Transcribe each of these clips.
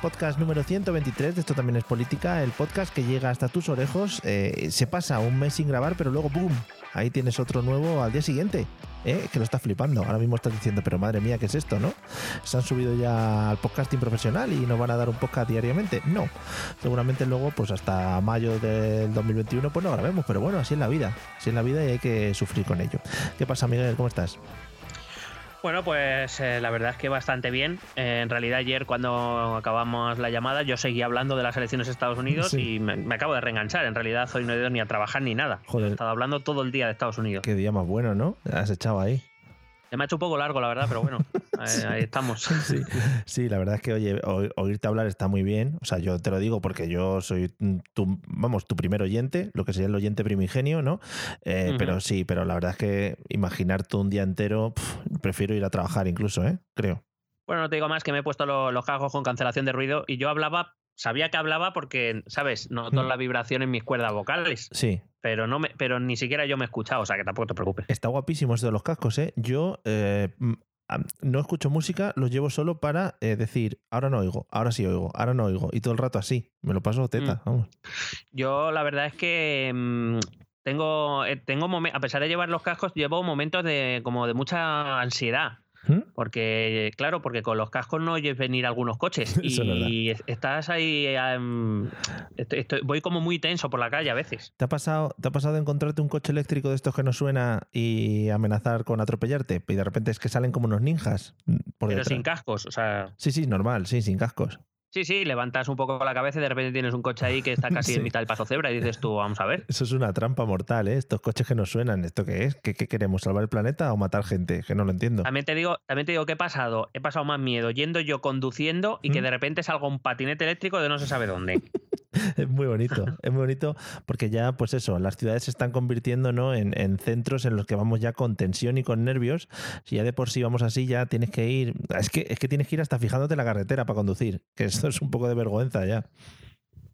Podcast número 123 de Esto también es política, el podcast que llega hasta tus orejos, eh, se pasa un mes sin grabar, pero luego ¡boom! Ahí tienes otro nuevo al día siguiente, ¿eh? que lo estás flipando. Ahora mismo estás diciendo, pero madre mía, ¿qué es esto, no? ¿Se han subido ya al podcasting profesional y nos van a dar un podcast diariamente? No. Seguramente luego, pues hasta mayo del 2021, pues no grabemos, pero bueno, así es la vida. Así es la vida y hay que sufrir con ello. ¿Qué pasa, Miguel? ¿Cómo estás? Bueno, pues eh, la verdad es que bastante bien. Eh, en realidad ayer cuando acabamos la llamada yo seguía hablando de las elecciones de Estados Unidos Sí. y me, me acabo de reenganchar. En realidad hoy no he ido ni a trabajar ni nada. Joder. He estado hablando todo el día de Estados Unidos. Qué día más bueno, ¿no? Has echado ahí. Se me ha hecho un poco largo, la verdad, pero bueno, eh, ahí estamos. Sí, sí, la verdad es que oye, oírte hablar está muy bien. O sea, yo te lo digo porque yo soy tu, vamos, tu primer oyente, lo que sería el oyente primigenio, ¿no? Eh. Pero sí, pero la verdad es que imaginarte un día entero, prefiero ir a trabajar incluso, ¿eh? Creo. Bueno, no te digo más que me he puesto lo- los cascos con cancelación de ruido y yo hablaba, sabía que hablaba porque, ¿sabes? Noto la vibración en mis cuerdas vocales, Sí, pero, no me, pero ni siquiera yo me he escuchado, o sea que tampoco te preocupes. está guapísimo esto de los cascos, ¿eh? Yo eh, mm, no escucho música, los llevo solo para eh, decir, ahora no oigo, ahora sí oigo, ahora no oigo. Y todo el rato así. Me lo paso teta, Mm. vamos. Yo la verdad es que mm, tengo, eh, tengo a pesar de llevar los cascos, llevo momentos de como de mucha ansiedad. ¿Mm? Porque, claro, porque con los cascos no oyes venir algunos coches. Y es- estás ahí. estoy- estoy- voy como muy tenso por la calle a veces. ¿Te ha, pasado, ¿Te ha pasado de encontrarte un coche eléctrico de estos que no suena y amenazar con atropellarte? Y de repente es que salen como unos ninjas mm, por Pero detrás. sin cascos. O sea, Sí, sí, normal, sí, sin cascos. Sí, sí, levantas un poco la cabeza y de repente tienes un coche ahí que está casi Sí. en mitad del paso cebra y dices tú, vamos a ver. Eso es una trampa mortal, ¿eh? Estos coches que no suenan, ¿esto qué es? ¿Qué, qué queremos? ¿Salvar el planeta o matar gente? Que no lo entiendo. También te digo, también te digo que he pasado, he pasado más miedo yendo yo conduciendo y que ¿Mm? de repente salga un patinete eléctrico de no se sabe dónde. Es muy bonito, es muy bonito porque ya, pues eso, las ciudades se están convirtiendo ¿no? en, en centros en los que vamos ya con tensión y con nervios. Si ya de por sí vamos así, ya tienes que ir. Es que, es que tienes que ir hasta fijándote la carretera para conducir, que esto es un poco de vergüenza ya.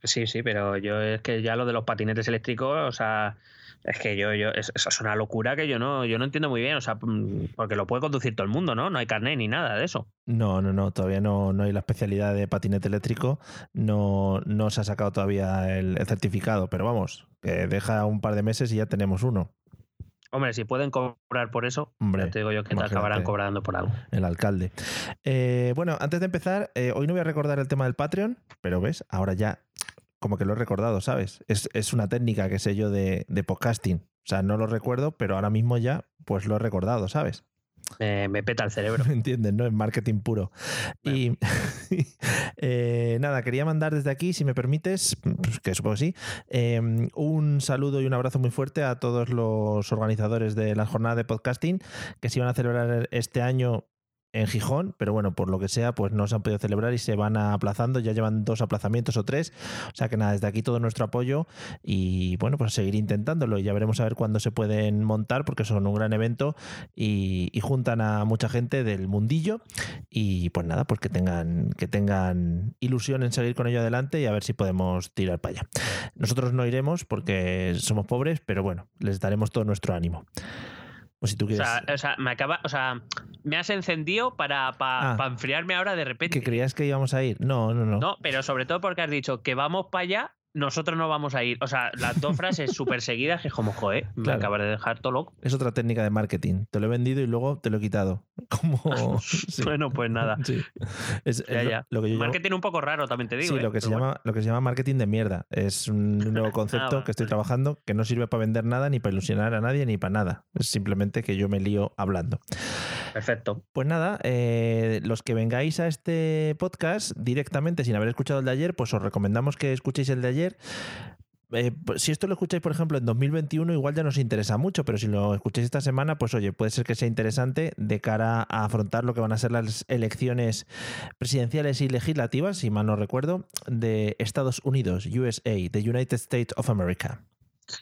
Sí, sí, pero yo es que ya lo de los patinetes eléctricos, o sea, es que yo, yo, es- eso es una locura que yo no, yo no entiendo muy bien, o sea, mm, porque lo puede conducir todo el mundo, ¿no? No hay carnet ni nada de eso. No, no, no, todavía no, no hay la especialidad de patinete eléctrico, no, no se ha sacado todavía el, el certificado, pero vamos, que deja un par de meses y ya tenemos uno, Hombre, si pueden cobrar por eso, Hombre, ya te digo yo que te acabarán cobrando por algo. el alcalde. Eh, bueno, antes de empezar, eh, hoy no voy a recordar el tema del Patreon, pero ves, ahora ya como que lo he recordado, ¿sabes? Es, es una técnica que sé yo de, de podcasting. O sea, no lo recuerdo, pero ahora mismo ya pues lo he recordado, ¿sabes? Me, me peta el cerebro. ¿Me entiendes? ¿No? Es marketing puro. Y eh, nada, quería mandar desde aquí, si me permites, pues que supongo que sí, eh, un saludo y un abrazo muy fuerte a todos los organizadores de la jornada de podcasting que se iban a celebrar este año en Gijón, pero bueno, por lo que sea, pues no se han podido celebrar y se van aplazando, ya llevan dos aplazamientos o tres, o sea que nada, desde aquí todo nuestro apoyo y bueno, pues seguir intentándolo y ya veremos a ver cuándo se pueden montar porque son un gran evento y, juntan a mucha gente del mundillo y pues nada, pues que tengan, que tengan ilusión en seguir con ello adelante y a ver si podemos tirar para allá. Nosotros no iremos porque somos pobres, pero bueno, les daremos todo nuestro ánimo. Pues si tú O quieres... sea, o sea, me acaba, o sea, me has encendido para, para, Ah. para enfriarme ahora de repente. ¿Que creías que íbamos a ir? No, no, no. No, pero sobre todo porque has dicho que vamos para allá, nosotros no vamos a ir. O sea, las dos frases súper seguidas que es como, joder, me Claro. acabas de dejar todo loco. Es otra técnica de marketing. Te lo he vendido y luego te lo he quitado. Como. sí. Bueno, pues nada. Sí. Es, es Ya, lo- que yo Marketing un poco raro, también te digo. Sí, ¿eh? lo que, se bueno. llama, lo que se llama marketing de mierda. Es un nuevo concepto bueno, que estoy trabajando que no sirve para vender nada, ni para ilusionar a nadie, ni para nada. Es simplemente que yo me lío hablando. Perfecto. Pues nada, eh, los que vengáis a este podcast directamente sin haber escuchado el de ayer, pues os recomendamos que escuchéis el de ayer. Eh, pues si esto lo escucháis, por ejemplo, en 2021, igual ya nos interesa mucho, pero si lo escucháis esta semana, pues oye, puede ser que sea interesante de cara a afrontar lo que van a ser las elecciones presidenciales y legislativas, si mal no recuerdo, de Estados Unidos, USA, the United States of America.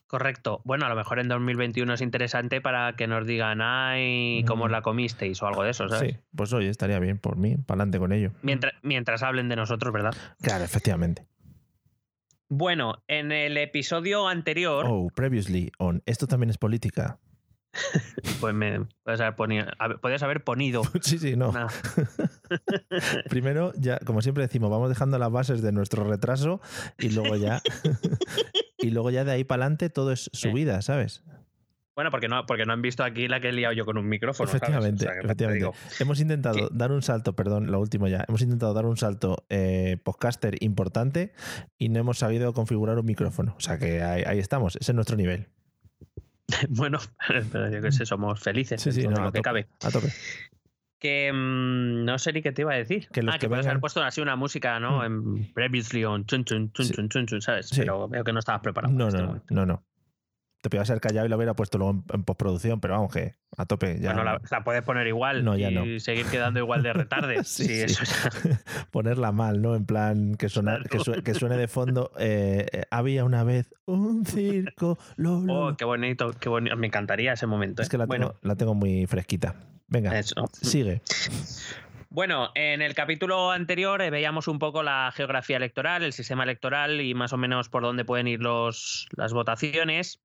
Correcto. Bueno, a lo mejor en 2021 es interesante para que nos digan, ay, cómo os la comisteis o algo de eso, ¿sabes? Sí, pues oye, estaría bien por mí, para adelante con ello. Mientras, mientras hablen de nosotros, ¿verdad? Claro, efectivamente. Bueno, en el episodio anterior, Oh, previously on Esto también es política. Pues me haber, podías haber ponido. Sí, sí, no. una- Primero, ya, como siempre decimos, vamos dejando las bases de nuestro retraso y luego ya. y luego ya de ahí para adelante todo es subida, ¿sabes? Bueno, porque no, porque no han visto aquí la que he liado yo con un micrófono. ¿sabes? efectivamente, O sea, efectivamente. Hemos intentado dar un salto, perdón, lo último ya. Hemos intentado dar un salto eh, podcaster importante y no hemos sabido configurar un micrófono. O sea que ahí, ahí estamos, ese es nuestro nivel. bueno, pero yo qué sé, somos felices Sí, sí, no, lo a que tope. cabe. A tope. Que mm, no sé ni qué te iba a decir. Que los ah, que que puedes haber vengan- puesto así una música, ¿no? Mm. En previously on chun chun chun Sí. chun chun chun, ¿sabes? Sí. Pero veo que no estabas preparado. No, para este no, momento. no, no. Te podías haber callado y lo hubiera puesto luego en, en postproducción, pero vamos que a tope. Ya Bueno, la, la puedes poner igual No, ya y no. seguir quedando igual de retarde. Sí, eso ya. ponerla mal, ¿no? En plan, que, suena, que, sue- que suene de fondo. eh, eh, había una vez un circo. lo, lo, Oh, lo". qué bonito, qué bonito. Me encantaría ese momento. es ¿eh? que la tengo, bueno, la tengo muy fresquita. Venga, eso. sigue. Bueno, en el capítulo anterior eh, veíamos un poco la geografía electoral, el sistema electoral y más o menos por dónde pueden ir los, las votaciones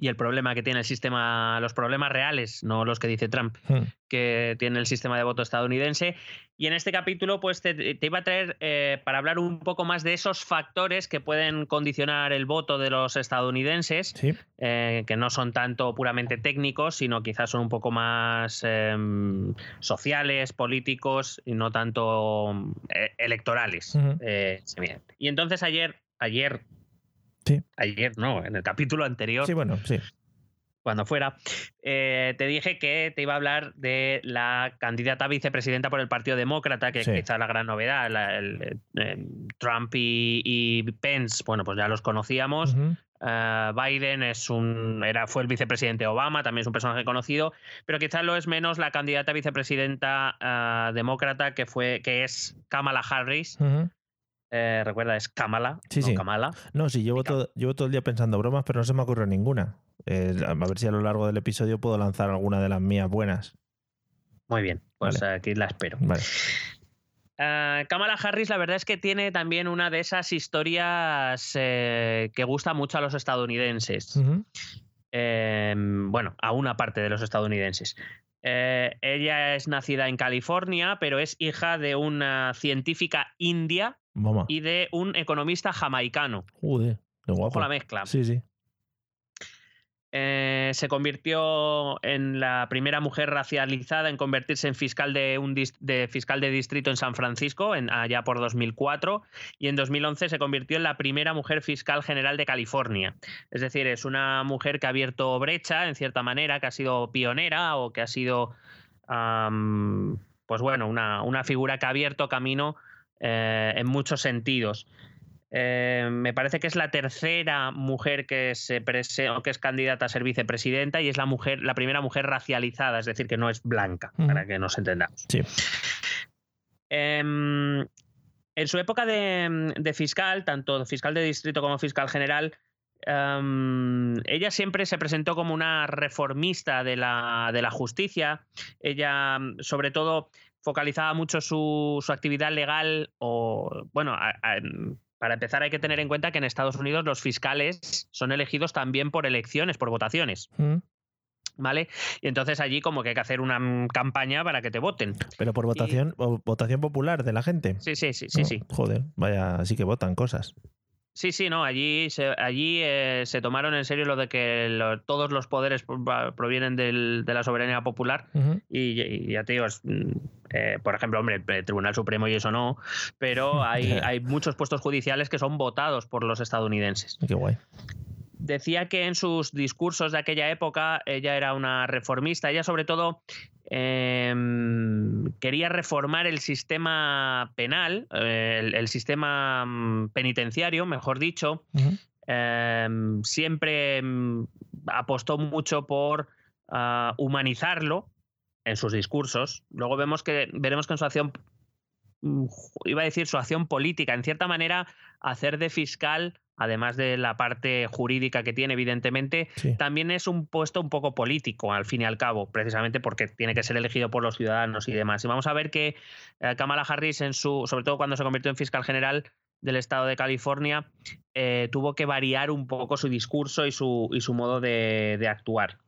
y el problema que tiene el sistema, los problemas reales, no los que dice Trump, Hmm. que tiene el sistema de voto estadounidense. Y en este capítulo, pues te, te iba a traer eh, para hablar un poco más de esos factores que pueden condicionar el voto de los estadounidenses Sí, eh, que no son tanto puramente técnicos, sino quizás son un poco más em, sociales, políticos y no tanto eh, electorales. Y entonces ayer, ayer, Sí. ayer no, en el capítulo anterior, sí, bueno, sí. cuando fuera, eh, te dije que te iba a hablar de la candidata a vicepresidenta por el Partido Demócrata, que Sí. quizá es la gran novedad. la- el- eh, Trump y, y Pence, bueno, pues ya los conocíamos. Uh, Biden es un era fue el vicepresidente Obama, también es un personaje conocido, pero quizás lo es menos la candidata a vicepresidenta uh, demócrata que fue que es Kamala Harris. Eh, recuerda es Kamala, Sí, no sí. Kamala. No, sí, llevo todo, llevo todo el día pensando bromas, pero no se me ocurre ninguna. Eh, a ver si a lo largo del episodio puedo lanzar alguna de las mías buenas. Muy bien, pues Vale. aquí la espero. Vale. Uh, Kamala Harris, la verdad es que tiene también una de esas historias eh, que gusta mucho a los estadounidenses. Eh, bueno, a una parte de los estadounidenses. Eh, ella es nacida en California, pero es hija de una científica india Vamos. y de un economista jamaicano. Joder, qué guapo. Ojo la mezcla. Sí, sí. Eh, se convirtió en la primera mujer racializada en convertirse en fiscal de, un de fiscal de distrito en San Francisco, en, allá por 2004, y en 2011 se convirtió en la primera mujer fiscal general de California. Es decir, es una mujer que ha abierto brecha, en cierta manera, que ha sido pionera o que ha sido, pues bueno, una, una figura que ha abierto camino eh, en muchos sentidos. Eh, me parece que es la tercera mujer que se prese- o que es candidata a ser vicepresidenta y es la mujer, la primera mujer racializada, es decir, que no es blanca, para que nos entendamos. Sí. Em, en su época de, de fiscal, tanto fiscal de distrito como fiscal general, em, ella siempre se presentó como una reformista de la, de la justicia. Ella, sobre todo, focalizaba mucho su, su actividad legal o, bueno, a- a- para empezar hay que tener en cuenta que en Estados Unidos los fiscales son elegidos también por elecciones, por votaciones, Ujú. ¿vale? Y entonces allí como que hay que hacer una mm, campaña para que te voten. Pero por votación, votación popular de la gente. Sí, sí, sí, sí, No, sí. Joder, vaya, así que votan cosas. Sí, sí, no, allí se, allí eh, se tomaron en serio lo de que todos los poderes provienen del, de la soberanía popular y, ya te digo, mm, eh, por ejemplo, hombre, el Tribunal Supremo y eso no, pero hay, hay muchos puestos judiciales que son votados por los estadounidenses. Qué guay decía que en sus discursos de aquella época ella era una reformista. Ella sobre todo em, quería reformar el sistema penal, el, sistema mm, penitenciario, mejor dicho. Em, siempre mm, apostó mucho por ah, humanizarlo en sus discursos. Luego vemos que veremos que en su acción mm, iba a decir su acción política, en cierta manera, hacer de fiscal además de la parte jurídica que tiene, evidentemente, también es un puesto un poco político, al fin y al cabo, precisamente porque tiene que ser elegido por los ciudadanos y demás. Y vamos a ver que eh, Kamala Harris, en su, sobre todo cuando se convirtió en fiscal general del estado de California, eh, tuvo que variar un poco su discurso y su, y su modo de actuar.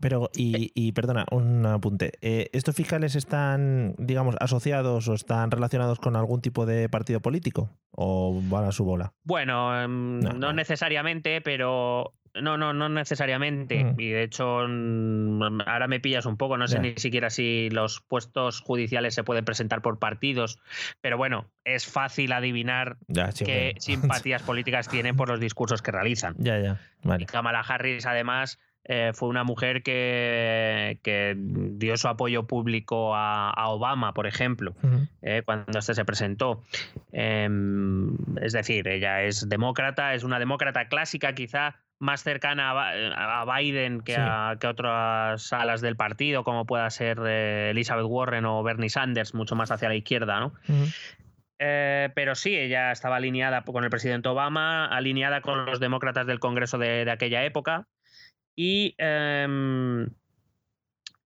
Pero, y, perdona, un apunte. Eh, ¿Estos fiscales están, digamos, asociados o están relacionados con algún tipo de partido político? ¿O van a su bola? Bueno, em, no, necesariamente, pero no, no, no necesariamente. Mm. Y de hecho, ahora me pillas un poco. No sé ni siquiera si los puestos judiciales se pueden presentar por partidos. Pero bueno, es fácil adivinar qué simpatías políticas tienen por los discursos que realizan. Ya, ya. Y Kamala Harris, además, eh, fue una mujer que, dio su apoyo público a, Obama, por ejemplo, eh, cuando este se presentó. Em, es decir, ella es demócrata, es una demócrata clásica, quizá más cercana a, Biden que, a, otras alas del partido, como pueda ser eh, Elizabeth Warren o Bernie Sanders, mucho más hacia la izquierda, ¿no? pero sí, ella estaba alineada con el presidente Obama, alineada con los demócratas del Congreso de aquella época. Y, em,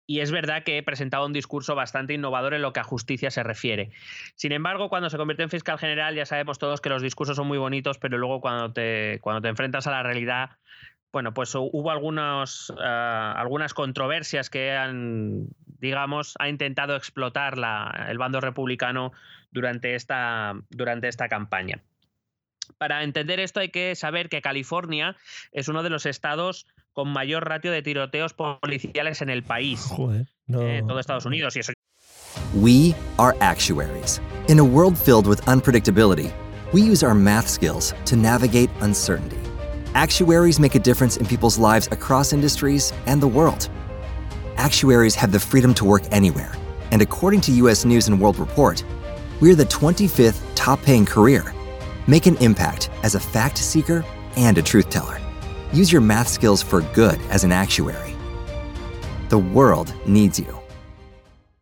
y es verdad que he presentado un discurso bastante innovador en lo que a justicia se refiere. Sin embargo, cuando se convirtió en fiscal general, ya sabemos todos que los discursos son muy bonitos, pero luego cuando te, cuando te enfrentas a la realidad, bueno, pues hubo algunos, ah, algunas controversias que han, digamos, ha intentado explotar la, el bando republicano durante esta, durante esta campaña. Para entender esto hay que saber que California es uno de los estados con mayor ratio de tiroteos policiales en el país. Joder, no. En todo Estados Unidos y eso. We are actuaries. In a world filled with unpredictability, we use our math skills to navigate uncertainty. Actuaries make a difference in people's lives across industries and the world. Actuaries have the freedom to work anywhere, and according to US News and World Report, we're the 25th top paying career. Make an impact as a fact seeker and a truth teller. Use your math skills for good as an actuary. The world needs you.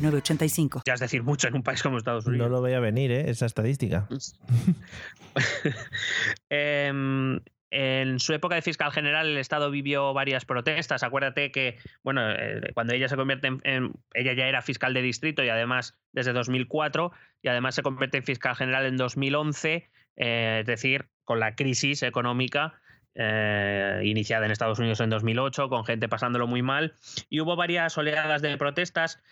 9069 ya es decir, mucho en un país como Estados Unidos. No lo voy a venir, ¿eh? esa estadística. Em, en su época de fiscal general, el Estado vivió varias protestas. Acuérdate que, bueno, eh, cuando ella se convierte en, Ella ya era fiscal de distrito y además desde 2004, y además se convierte en fiscal general en 2011, eh, es decir, con la crisis económica. iniciada en Estados Unidos en 2008, con gente pasándolo muy mal, y hubo varias oleadas de protestas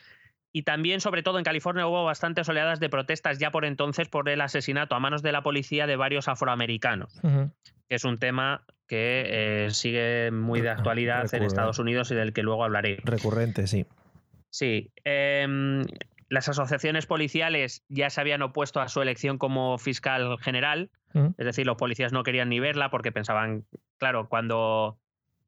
y también, sobre todo en California, hubo bastantes oleadas de protestas ya por entonces por el asesinato a manos de la policía de varios afroamericanos, que es un tema que eh, sigue muy de actualidad en Estados Unidos y del que luego hablaré. Recurrente, sí. Sí. Em, las asociaciones policiales ya se habían opuesto a su elección como fiscal general, es decir, los policías no querían ni verla porque pensaban, claro, cuando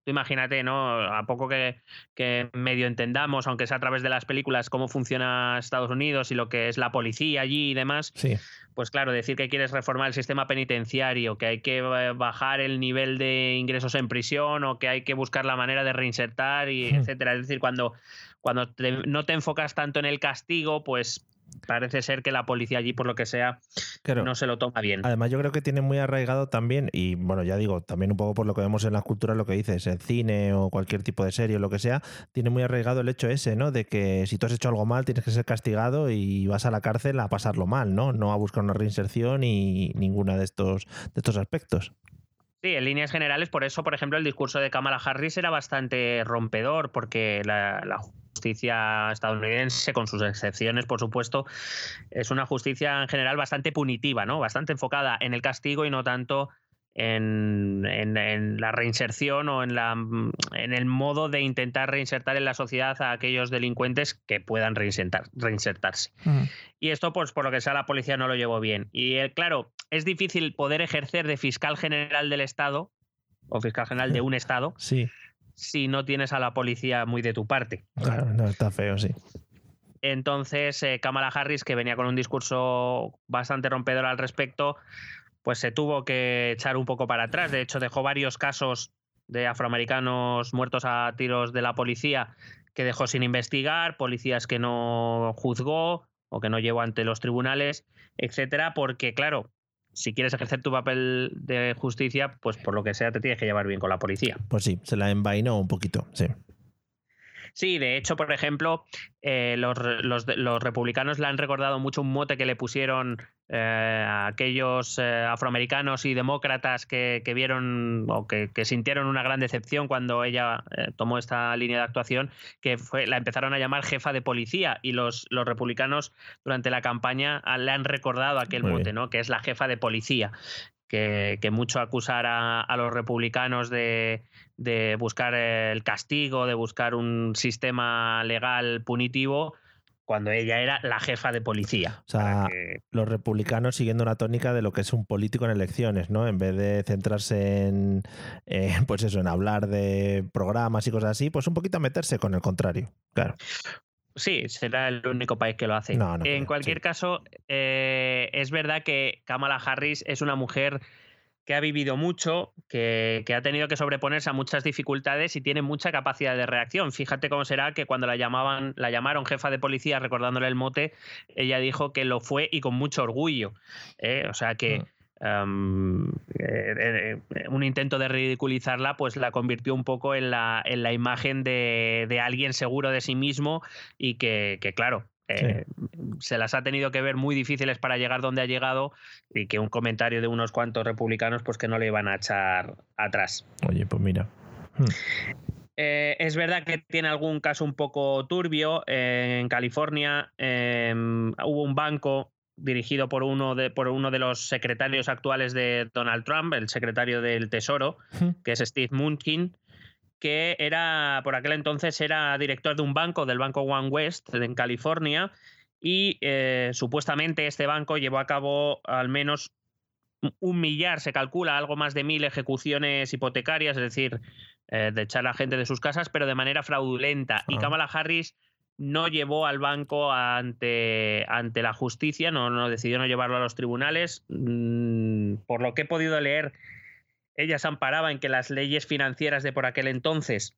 Tú imagínate, ¿no? A poco que, medio entendamos, aunque sea a través de las películas, cómo funciona Estados Unidos y lo que es la policía allí y demás. Sí. Pues claro, decir que quieres reformar el sistema penitenciario, que hay que eh, bajar el nivel de ingresos en prisión o que hay que buscar la manera de reinsertar, y etcétera. Es decir, cuando, cuando no te enfocas tanto en el castigo, pues parece ser que la policía allí, por lo que sea, no se lo toma bien. Además, yo creo que tiene muy arraigado también, y bueno, ya digo, también un poco por lo que vemos en la cultura, lo que dices, el cine o cualquier tipo de serie o lo que sea, tiene muy arraigado el hecho ese, ¿no? De que si tú has hecho algo mal, tienes que ser castigado y vas a la cárcel a pasarlo mal, ¿no? No a buscar una reinserción y ninguna de estos, de estos aspectos. Sí, en líneas generales, por eso, por ejemplo, el discurso de Kamala Harris era bastante rompedor, porque la, justicia estadounidense, con sus excepciones, por supuesto, es una justicia en general bastante punitiva, ¿no? Bastante enfocada en el castigo y no tanto en, la reinserción o en, la, en el modo de intentar reinsertar en la sociedad a aquellos delincuentes que puedan reinsertarse. Y esto, pues por lo que sea, la policía no lo llevó bien. Y eh, claro, es difícil poder ejercer de fiscal general del Estado o fiscal general de un Estado si no tienes a la policía muy de tu parte. Claro, no, está feo, sí. Entonces, eh, Kamala Harris, que venía con un discurso bastante rompedor al respecto, pues se tuvo que echar un poco para atrás. De hecho, dejó varios casos de afroamericanos muertos a tiros de la policía que dejó sin investigar, policías que no juzgó o que no llevó ante los tribunales, etcétera, porque claro, si quieres ejercer tu papel de justicia, pues por lo que sea te tienes que llevar bien con la policía. Pues sí, se la envainó un poquito, sí. Sí, de hecho, por ejemplo, eh, los, republicanos le han recordado mucho un mote que le pusieron eh, a aquellos eh, afroamericanos y demócratas que, vieron o que, sintieron una gran decepción cuando ella tomó esta línea de actuación, que fue, la empezaron a llamar jefa de policía y los, los republicanos durante la campaña le han recordado aquel mote, ¿no? que es la jefa de policía que, mucho acusar a, los republicanos de, buscar el castigo, de buscar un sistema legal punitivo, cuando ella era la jefa de policía. O sea, los republicanos siguiendo una tónica de lo que es un político en elecciones, ¿no? En vez de centrarse en, eh, pues eso, en hablar de programas y cosas así, pues un poquito a meterse con el contrario, claro. Sí, será el único país que lo hace. en cualquier caso, eh, es verdad que Kamala Harris es una mujer que ha vivido mucho, que, ha tenido que sobreponerse a muchas dificultades y tiene mucha capacidad de reacción. Fíjate cómo será que cuando la llamaban, la llamaron jefa de policía recordándole el mote, ella dijo que lo fue y con mucho orgullo. ¿eh? O sea que. Mm. Eh, eh, un intento de ridiculizarla, pues la convirtió un poco en la, en la imagen de, alguien seguro de sí mismo y que, claro, eh, se las ha tenido que ver muy difíciles para llegar donde ha llegado y que un comentario de unos cuantos republicanos pues que no le iban a echar atrás. Oye, pues mira. Hmm. es verdad que tiene algún caso un poco turbio. en California hubo un banco dirigido por uno de, por uno de los secretarios actuales de Donald Trump, el secretario del Tesoro, que es Steve Munkin, que era, por aquel entonces, era director de un banco, del banco One West, en California, y eh, supuestamente este banco llevó a cabo al menos un millar, se calcula, algo más de mil ejecuciones hipotecarias, es decir, eh, de echar a la gente de sus casas, pero de manera fraudulenta. Y ah. Kamala Harris no llevó al banco ante, ante la justicia, no, no, decidió no llevarlo a los tribunales. Mm, por lo que he podido leer, ella se amparaba en que las leyes financieras de por aquel entonces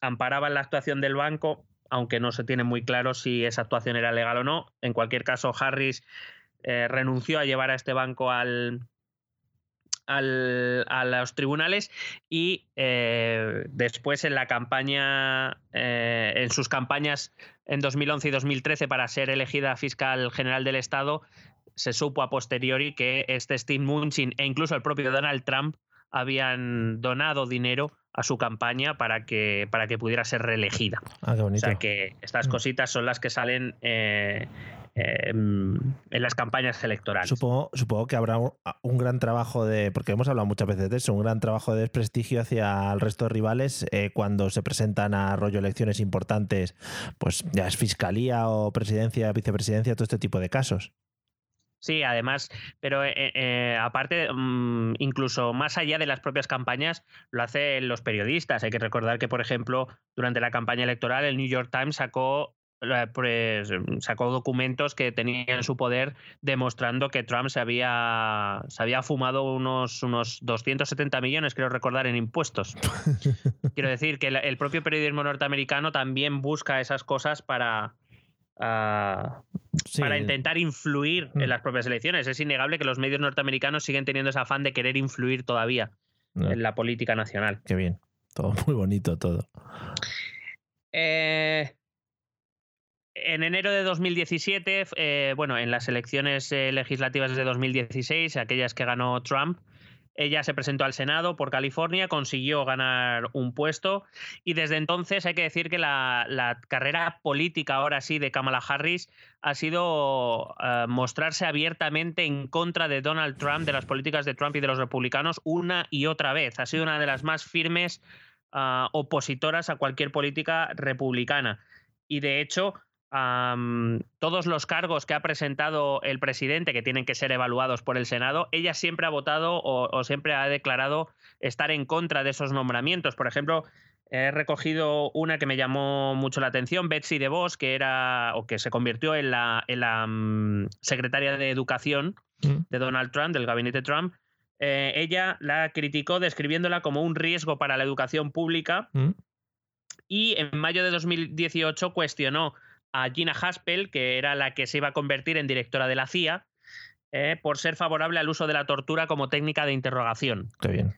amparaban la actuación del banco, aunque no se tiene muy claro si esa actuación era legal o no. En cualquier caso, Harris eh, renunció a llevar a este banco al, a los tribunales y eh, después en la campaña, eh, en sus campañas en 2011 y 2013 para ser elegida fiscal general del Estado, se supo a posteriori que este Steve Munchin e incluso el propio Donald Trump habían donado dinero a su campaña para que, para que pudiera ser reelegida. Ah, qué bonito. O sea que estas mm. cositas son las que salen eh, Em, en las campañas electorales. Supongo, supongo que habrá un, gran trabajo de, porque hemos hablado muchas veces de eso, un gran trabajo de desprestigio hacia el resto de rivales eh, cuando se presentan a rollo elecciones importantes, pues ya es fiscalía o presidencia, vicepresidencia, todo este tipo de casos. Sí, además, pero eh, eh, aparte, mm, incluso más allá de las propias campañas, lo hacen los periodistas. Hay que recordar que, por ejemplo, durante la campaña electoral, el New York Times sacó pues, mm, sacó documentos que tenía en su poder demostrando que Trump se había, se había fumado unos, unos 270 millones, creo recordar, en impuestos. Quiero decir que el, propio periodismo norteamericano también busca esas cosas para, ah, para intentar influir en Mm. las propias elecciones. Es innegable que los medios norteamericanos siguen teniendo ese afán de querer influir todavía No, en la política nacional. Qué bien. Todo muy bonito, todo. Eh, en enero de 2017, eh, bueno, en las elecciones eh, legislativas de 2016, aquellas que ganó Trump, ella se presentó al Senado por California, consiguió ganar un puesto y desde entonces hay que decir que la, carrera política ahora sí de Kamala Harris ha sido eh, mostrarse abiertamente en contra de Donald Trump, de las políticas de Trump y de los republicanos una y otra vez. Ha sido una de las más firmes ah, opositoras a cualquier política republicana. Y de hecho, todos los cargos que ha presentado el presidente, que tienen que ser evaluados por el Senado, ella siempre ha votado o, o siempre ha declarado estar en contra de esos nombramientos. Por ejemplo, he recogido una que me llamó mucho la atención, Betsy DeVos, que era o que se convirtió en la, en la mm, secretaria de Educación Mm. de Donald Trump, del gabinete Trump. Eh, ella la criticó describiéndola como un riesgo para la educación pública Mm. y en mayo de 2018 cuestionó a Gina Haspel, que era la que se iba a convertir en directora de la CIA, eh, por ser favorable al uso de la tortura como técnica de interrogación. Qué bien.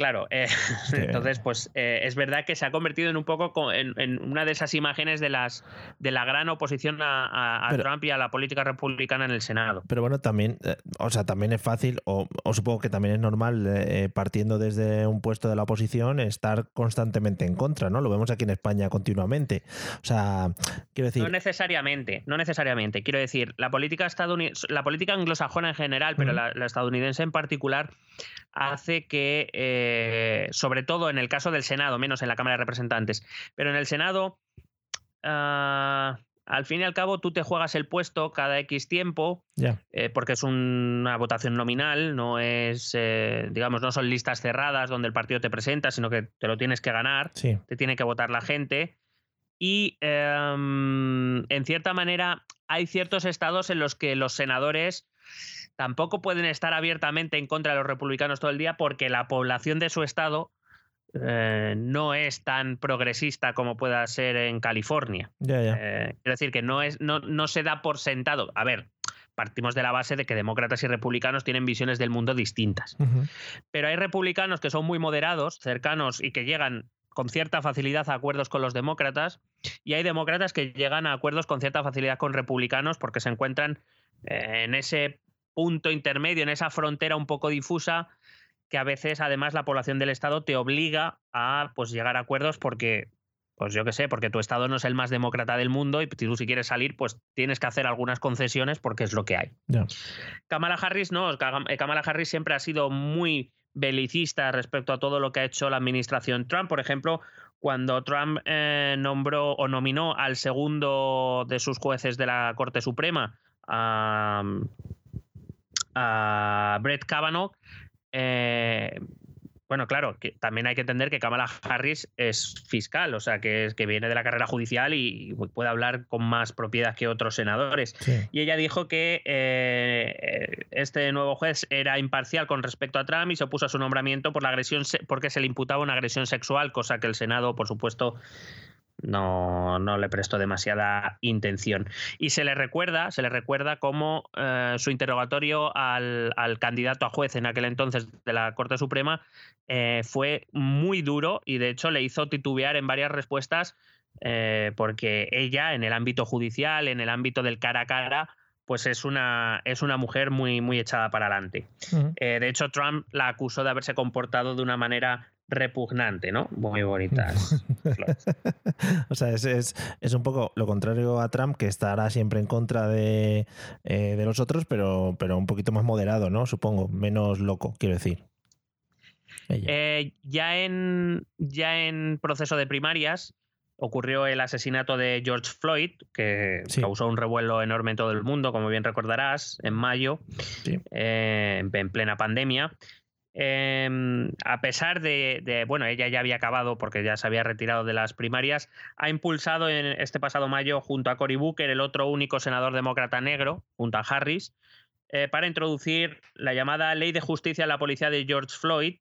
Claro, eh, entonces pues eh, es verdad que se ha convertido en un poco co- en, en una de esas imágenes de las de la gran oposición a, a- a Pero- Trump y a la política republicana en el Senado. Pero bueno, también, eh, o sea, también es fácil, o, o supongo que también es normal, partiendo desde un puesto de la oposición, estar constantemente en contra, ¿no? Lo vemos aquí en España continuamente. O sea, quiero decir, No necesariamente, no necesariamente. Quiero decir, la política estadounidense, la política anglosajona en general, pero la estadounidense en particular, hace que, eh, sobre todo en el caso del Senado, menos en la Cámara de Representantes, pero en el Senado, ah, al fin y al cabo, tú te juegas el puesto cada X tiempo, eh, porque es una votación nominal, no es, eh, digamos, no son listas cerradas donde el partido te presenta, sino que te lo tienes que ganar sí, te tiene que votar la gente. Y em, en cierta manera hay ciertos estados en los que los senadores tampoco pueden estar abiertamente en contra de los republicanos todo el día porque la población de su estado eh, no es tan progresista como pueda ser en California. Eh, es decir, que no, es, no, no se da por sentado. A ver, partimos de la base de que demócratas y republicanos tienen visiones del mundo distintas pero hay republicanos que son muy moderados, cercanos y que llegan con cierta facilidad a acuerdos con los demócratas, y hay demócratas que llegan a acuerdos con cierta facilidad con republicanos porque se encuentran eh, en ese punto intermedio, en esa frontera un poco difusa, que a veces además la población del Estado te obliga a pues, llegar a acuerdos porque, pues yo qué sé, porque tu Estado no es el más demócrata del mundo y tú si quieres salir, pues tienes que hacer algunas concesiones porque es lo que hay. Kamala Harris no, eh, Kamala Harris siempre ha sido muy belicista respecto a todo lo que ha hecho la administración Trump. Por ejemplo, cuando Trump eh, nombró o nominó al segundo de sus jueces de la Corte Suprema, a, a Brett Kavanaugh, eh, bueno, claro, que también hay que entender que Kamala Harris es fiscal, o sea, que, es, que viene de la carrera judicial y puede hablar con más propiedad que otros senadores. Sí. Y ella dijo que eh, este nuevo juez era imparcial con respecto a Trump y se opuso a su nombramiento por la agresión porque se le imputaba una agresión sexual, cosa que el Senado, por supuesto, no, no le prestó demasiada intención. Y se le recuerda, se le recuerda como eh, su interrogatorio al, al candidato a juez en aquel entonces de la Corte Suprema eh, fue muy duro y de hecho le hizo titubear en varias respuestas eh, porque ella en el ámbito judicial, en el ámbito del cara a cara, pues es una, es una mujer muy, muy echada para adelante. Eh, de hecho, Trump la acusó de haberse comportado de una manera repugnante, ¿no? Muy bonitas. flores. o sea, es, es, es un poco lo contrario a Trump, que estará siempre en contra de, eh, de los otros, pero, pero un poquito más moderado, ¿no? Supongo, menos loco, quiero decir. Eh, ya, en, ya en proceso de primarias ocurrió el asesinato de George Floyd, que Sí. causó un revuelo enorme en todo el mundo, como bien recordarás, en mayo, Sí. eh, en- en plena pandemia. Eh, a pesar de, de- bueno, ella ya había acabado porque ya se había retirado de las primarias, ha impulsado en este pasado mayo junto a Cory Booker, el otro único senador demócrata negro, junto a Harris, eh, para introducir la llamada Ley de Justicia a la Policía de George Floyd,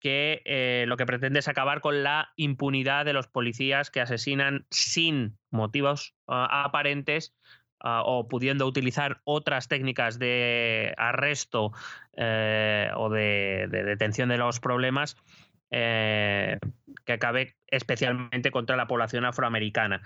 que eh, lo que pretende es acabar con la impunidad de los policías que asesinan sin motivos ah, aparentes ah, o pudiendo utilizar otras técnicas de arresto eh, o de, detención de los problemas eh, que acabe especialmente contra la población afroamericana.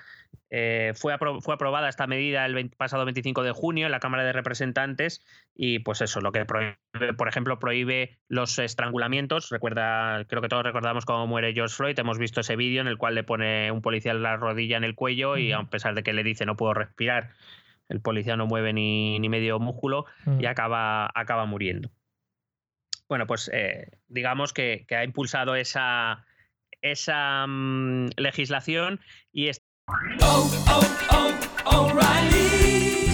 Eh, fue, fue, aprobada esta medida el pasado 25 de junio en la Cámara de Representantes y pues eso, lo que prohíbe, por ejemplo, prohíbe los estrangulamientos. Recuerda, creo que todos recordamos cómo muere George Floyd, hemos visto ese vídeo en el cual le pone un policía la rodilla en el cuello y a pesar de que le dice no puedo respirar, el policía no mueve ni, medio músculo y acaba, acaba muriendo. Bueno, pues eh, digamos que, ha impulsado esa, esa mm, legislación y... Oh, oh, oh,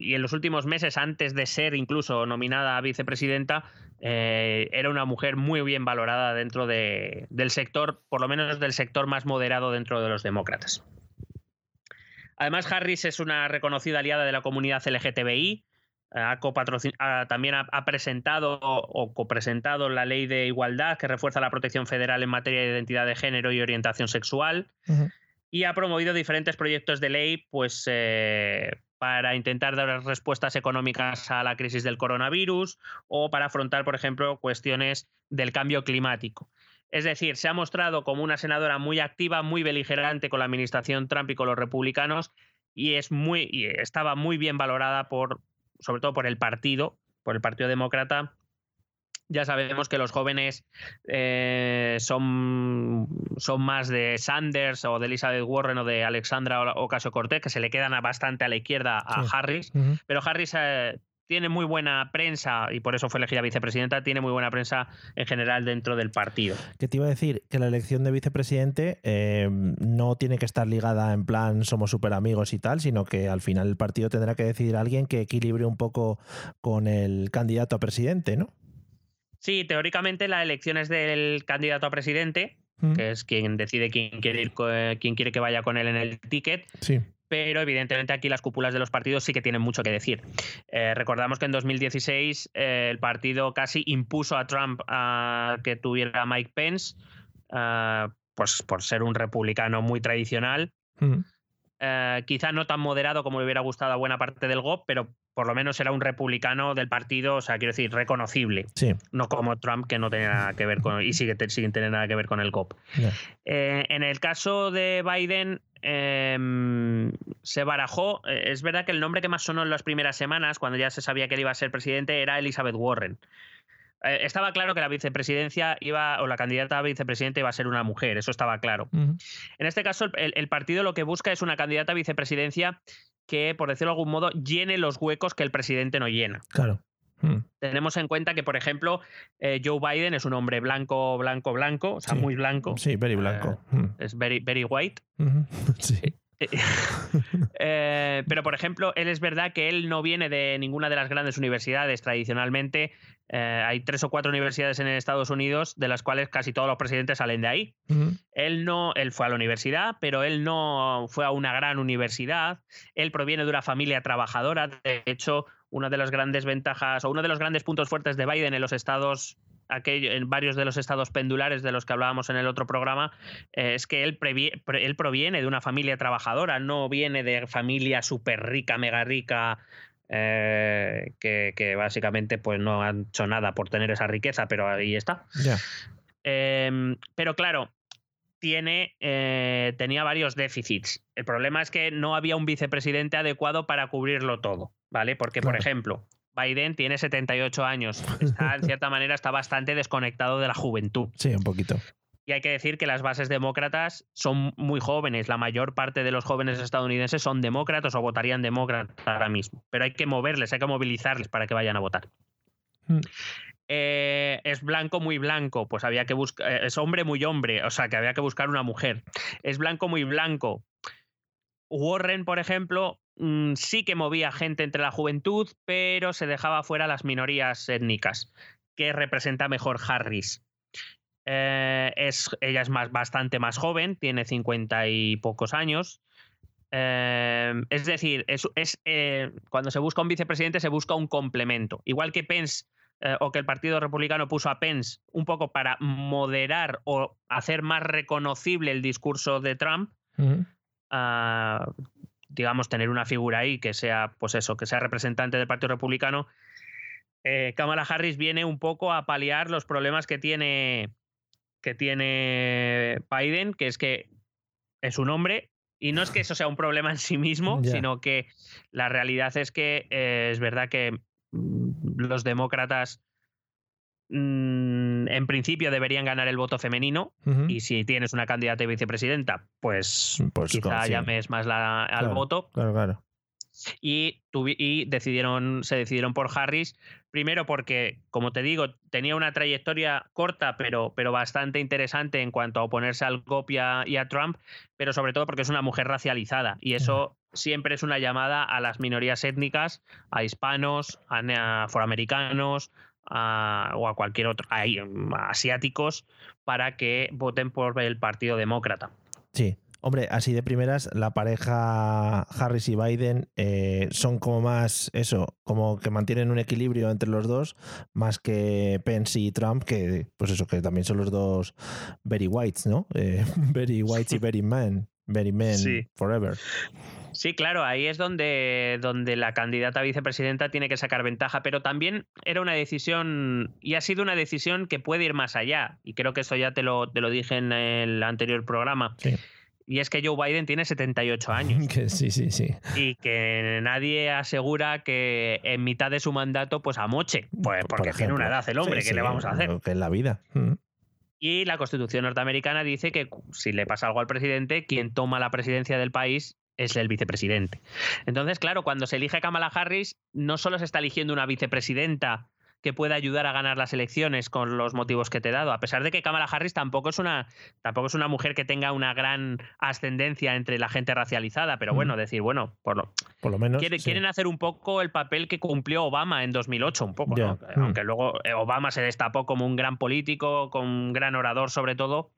Y en los últimos meses, antes de ser incluso nominada a vicepresidenta, eh, era una mujer muy bien valorada dentro del sector, por lo menos del sector más moderado dentro de los demócratas. Además, Harris es una reconocida aliada de la comunidad LGTBI. también ha, presentado o copresentado la ley de igualdad que refuerza la protección federal en materia de identidad de género y orientación sexual. Y ha promovido diferentes proyectos de ley, pues eh, para intentar dar respuestas económicas a la crisis del coronavirus o para afrontar, por ejemplo, cuestiones del cambio climático. Es decir, se ha mostrado como una senadora muy activa, muy beligerante con la administración Trump y con los republicanos y es muy y estaba muy bien valorada por sobre todo por el partido, por el Partido Demócrata ya sabemos que los jóvenes eh, son, son más de Sanders o de Elizabeth Warren o de Alexandra Ocasio Cortez, que se le quedan bastante a la izquierda a Harris. Pero Harris eh, tiene muy buena prensa y por eso fue elegida vicepresidenta, tiene muy buena prensa en general dentro del partido. ¿Qué te iba a decir? Que la elección de vicepresidente eh, no tiene que estar ligada en plan somos súper amigos y tal, sino que al final el partido tendrá que decidir a alguien que equilibre un poco con el candidato a presidente, ¿no? Sí, teóricamente la elección es del candidato a presidente, mm. que es quien decide quién quiere, ir, quién quiere que vaya con él en el ticket. Sí. Pero evidentemente aquí las cúpulas de los partidos sí que tienen mucho que decir. Eh, recordamos que en 2016 eh, el partido casi impuso a Trump a que tuviera a Mike Pence, uh, pues por ser un republicano muy tradicional. Mm. Eh, quizá no tan moderado como le hubiera gustado a buena parte del GOP, pero por lo menos era un republicano del partido, o sea, quiero decir, reconocible. Sí. No como Trump, que no tenía nada que ver con, y sigue sin tener nada que ver con el GOP. Eh, en el caso de Biden, em, se barajó, eh, es verdad que el nombre que más sonó en las primeras semanas, cuando ya se sabía que él iba a ser presidente, era Elizabeth Warren. Eh, estaba claro que la vicepresidencia iba, o la candidata a vicepresidente iba a ser una mujer, eso estaba claro. En este caso, el, partido lo que busca es una candidata a vicepresidencia que, por decirlo de algún modo, llene los huecos que el presidente no llena. Claro. Tenemos en cuenta que, por ejemplo, eh, Joe Biden es un hombre blanco, blanco, blanco, o sea, muy blanco. Sí, very blanco. Eh, mm. Es very, very white. sí. Eh, pero, por ejemplo, él es verdad que él no viene de ninguna de las grandes universidades. Tradicionalmente eh, hay tres o cuatro universidades en Estados Unidos, de las cuales casi todos los presidentes salen de ahí. Él no, él fue a la universidad, pero él no fue a una gran universidad. Él proviene de una familia trabajadora. De hecho, una de las grandes ventajas o uno de los grandes puntos fuertes de Biden en los estados en varios de los estados pendulares de los que hablábamos en el otro programa, eh, es que él, él proviene de una familia trabajadora, no viene de familia súper rica, mega rica, eh, que, básicamente pues no han hecho nada por tener esa riqueza, pero ahí está. Em, pero claro, tiene, eh, tenía varios déficits. El problema es que no había un vicepresidente adecuado para cubrirlo todo. ¿vale? Porque, por ejemplo, Biden tiene 78 años. Está, en cierta manera, está bastante desconectado de la juventud. Sí, un poquito. Y hay que decir que las bases demócratas son muy jóvenes. La mayor parte de los jóvenes estadounidenses son demócratas o votarían demócrata ahora mismo. Pero hay que moverles, hay que movilizarles para que vayan a votar. Mm. Eh, es blanco muy blanco, pues había que buscar, eh, es hombre muy hombre, o sea que había que buscar una mujer. Es blanco muy blanco. Warren, por ejemplo, mm, sí que movía gente entre la juventud, pero se dejaba fuera las minorías étnicas, que representa mejor Harris. Eh, es, ella es más, bastante más joven, tiene cincuenta y pocos años. es decir, es, es cuando se busca un vicepresidente se busca un complemento. Igual que Pence eh, o que el Partido Republicano puso a Pence un poco para moderar o hacer más reconocible el discurso de Trump, digamos, tener una figura ahí que sea, pues eso, que sea representante del Partido Republicano. Eh, Kamala Harris viene un poco a paliar los problemas que tiene, que tiene Biden, que es que es un hombre y no es que eso sea un problema en sí mismo, sino que la realidad es que eh, es verdad que Mm, los demócratas mm, en principio deberían ganar el voto femenino y si tienes una candidata a vicepresidenta, pues, pues quizá llames más la, al voto. Claro, claro. Y, y, decidieron, se decidieron por Harris, primero porque, como te digo, tenía una trayectoria corta, pero, pero bastante interesante en cuanto a oponerse al GOP y a, Trump, pero sobre todo porque es una mujer racializada y eso siempre es una llamada a las minorías étnicas, a hispanos, a, afroamericanos, o a cualquier otro, a, asiáticos, para que voten por el Partido Demócrata. Sí. Hombre, así de primeras, la pareja Harris y Biden eh, son como más eso, como que mantienen un equilibrio entre los dos, más que Pence y Trump, que pues eso, que también son los dos very whites, ¿no? Eh, very whites y very men, very men forever. Sí, claro, ahí es donde, donde la candidata a vicepresidenta tiene que sacar ventaja, pero también era una decisión, y ha sido una decisión que puede ir más allá, y creo que eso ya te lo, te lo dije en el anterior programa. Y es que Joe Biden tiene 78 años. sí, sí, sí. Y que nadie asegura que en mitad de su mandato, pues amoche. Pues porque tiene una edad el hombre, ¿qué le vamos a hacer? Que es la vida. Mm. Y la Constitución norteamericana dice que si le pasa algo al presidente, quien toma la presidencia del país es el vicepresidente. Entonces, claro, cuando se elige Kamala Harris, no solo se está eligiendo una vicepresidenta que pueda ayudar a ganar las elecciones con los motivos que te he dado, a pesar de que Kamala Harris tampoco es una tampoco es una mujer que tenga una gran ascendencia entre la gente racializada, pero bueno, decir, bueno, por lo, por lo menos quieren hacer un poco el papel que cumplió Obama en 2008, un poco, aunque luego eh, Obama se destapó como un gran político, como un gran orador sobre todo.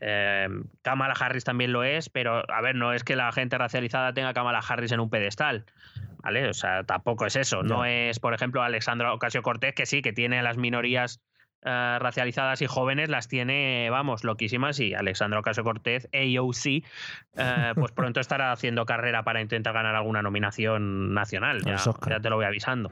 Eh, Kamala Harris también lo es, pero a ver, no es que la gente racializada tenga Kamala Harris en un pedestal. ¿Vale? O sea, tampoco es eso. No, es, por ejemplo, Alexandra Ocasio Cortés, que sí, que tiene las minorías eh, racializadas y jóvenes, las tiene, vamos, loquísimas. Y Alexandra Ocasio Cortés, AOC, eh, pues pronto estará haciendo carrera para intentar ganar alguna nominación nacional. Ya, te lo voy avisando.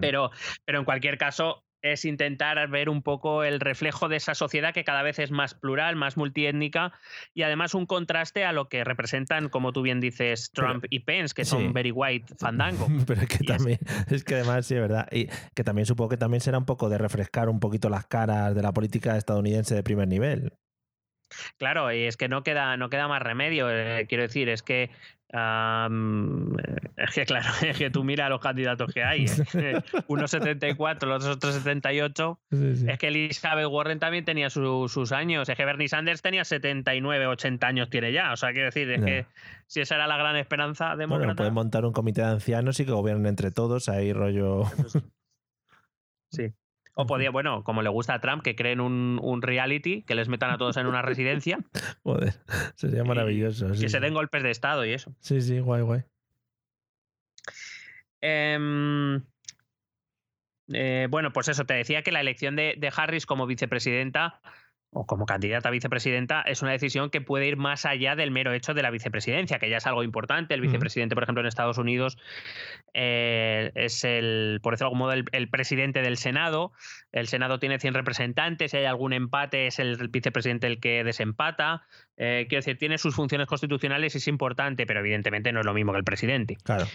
Pero, pero en cualquier caso, es intentar ver un poco el reflejo de esa sociedad que cada vez es más plural, más multiétnica y además un contraste a lo que representan, como tú bien dices, Trump y Pence, que son very white fandango. Pero es que también, es... que además sí es verdad, y que también supongo que también será un poco de refrescar un poquito las caras de la política estadounidense de primer nivel. Claro, y es que no queda, no queda más remedio. Eh, quiero decir, es que es que claro, es que tú mira los candidatos que hay. ¿eh? Uno 74, los otros 78. Es que Elizabeth Warren también tenía sus años. Es que Bernie Sanders tenía 79, 80 años tiene ya. O sea, quiero decir, es que si esa era la gran esperanza demócrata... Bueno, pueden montar un comité de ancianos y que gobiernen entre todos, ahí rollo... Sí. O podía, bueno, como le gusta a Trump, que creen un, reality, que les metan a todos en una residencia. Joder, sería maravilloso. que se den golpes de Estado y eso. Sí, sí, guay, guay. Em, eh, bueno, pues eso, te decía que la elección de Harris como vicepresidenta o como candidata a vicepresidenta es una decisión que puede ir más allá del mero hecho de la vicepresidencia, que ya es algo importante. El vicepresidente, por ejemplo, en Estados Unidos eh, es el, por decirlo de algún modo, el, presidente del Senado. El Senado tiene 100 representantes, si hay algún empate es el vicepresidente el que desempata. Eh, quiero decir, tiene sus funciones constitucionales y es importante, pero evidentemente no es lo mismo que el presidente. Claro.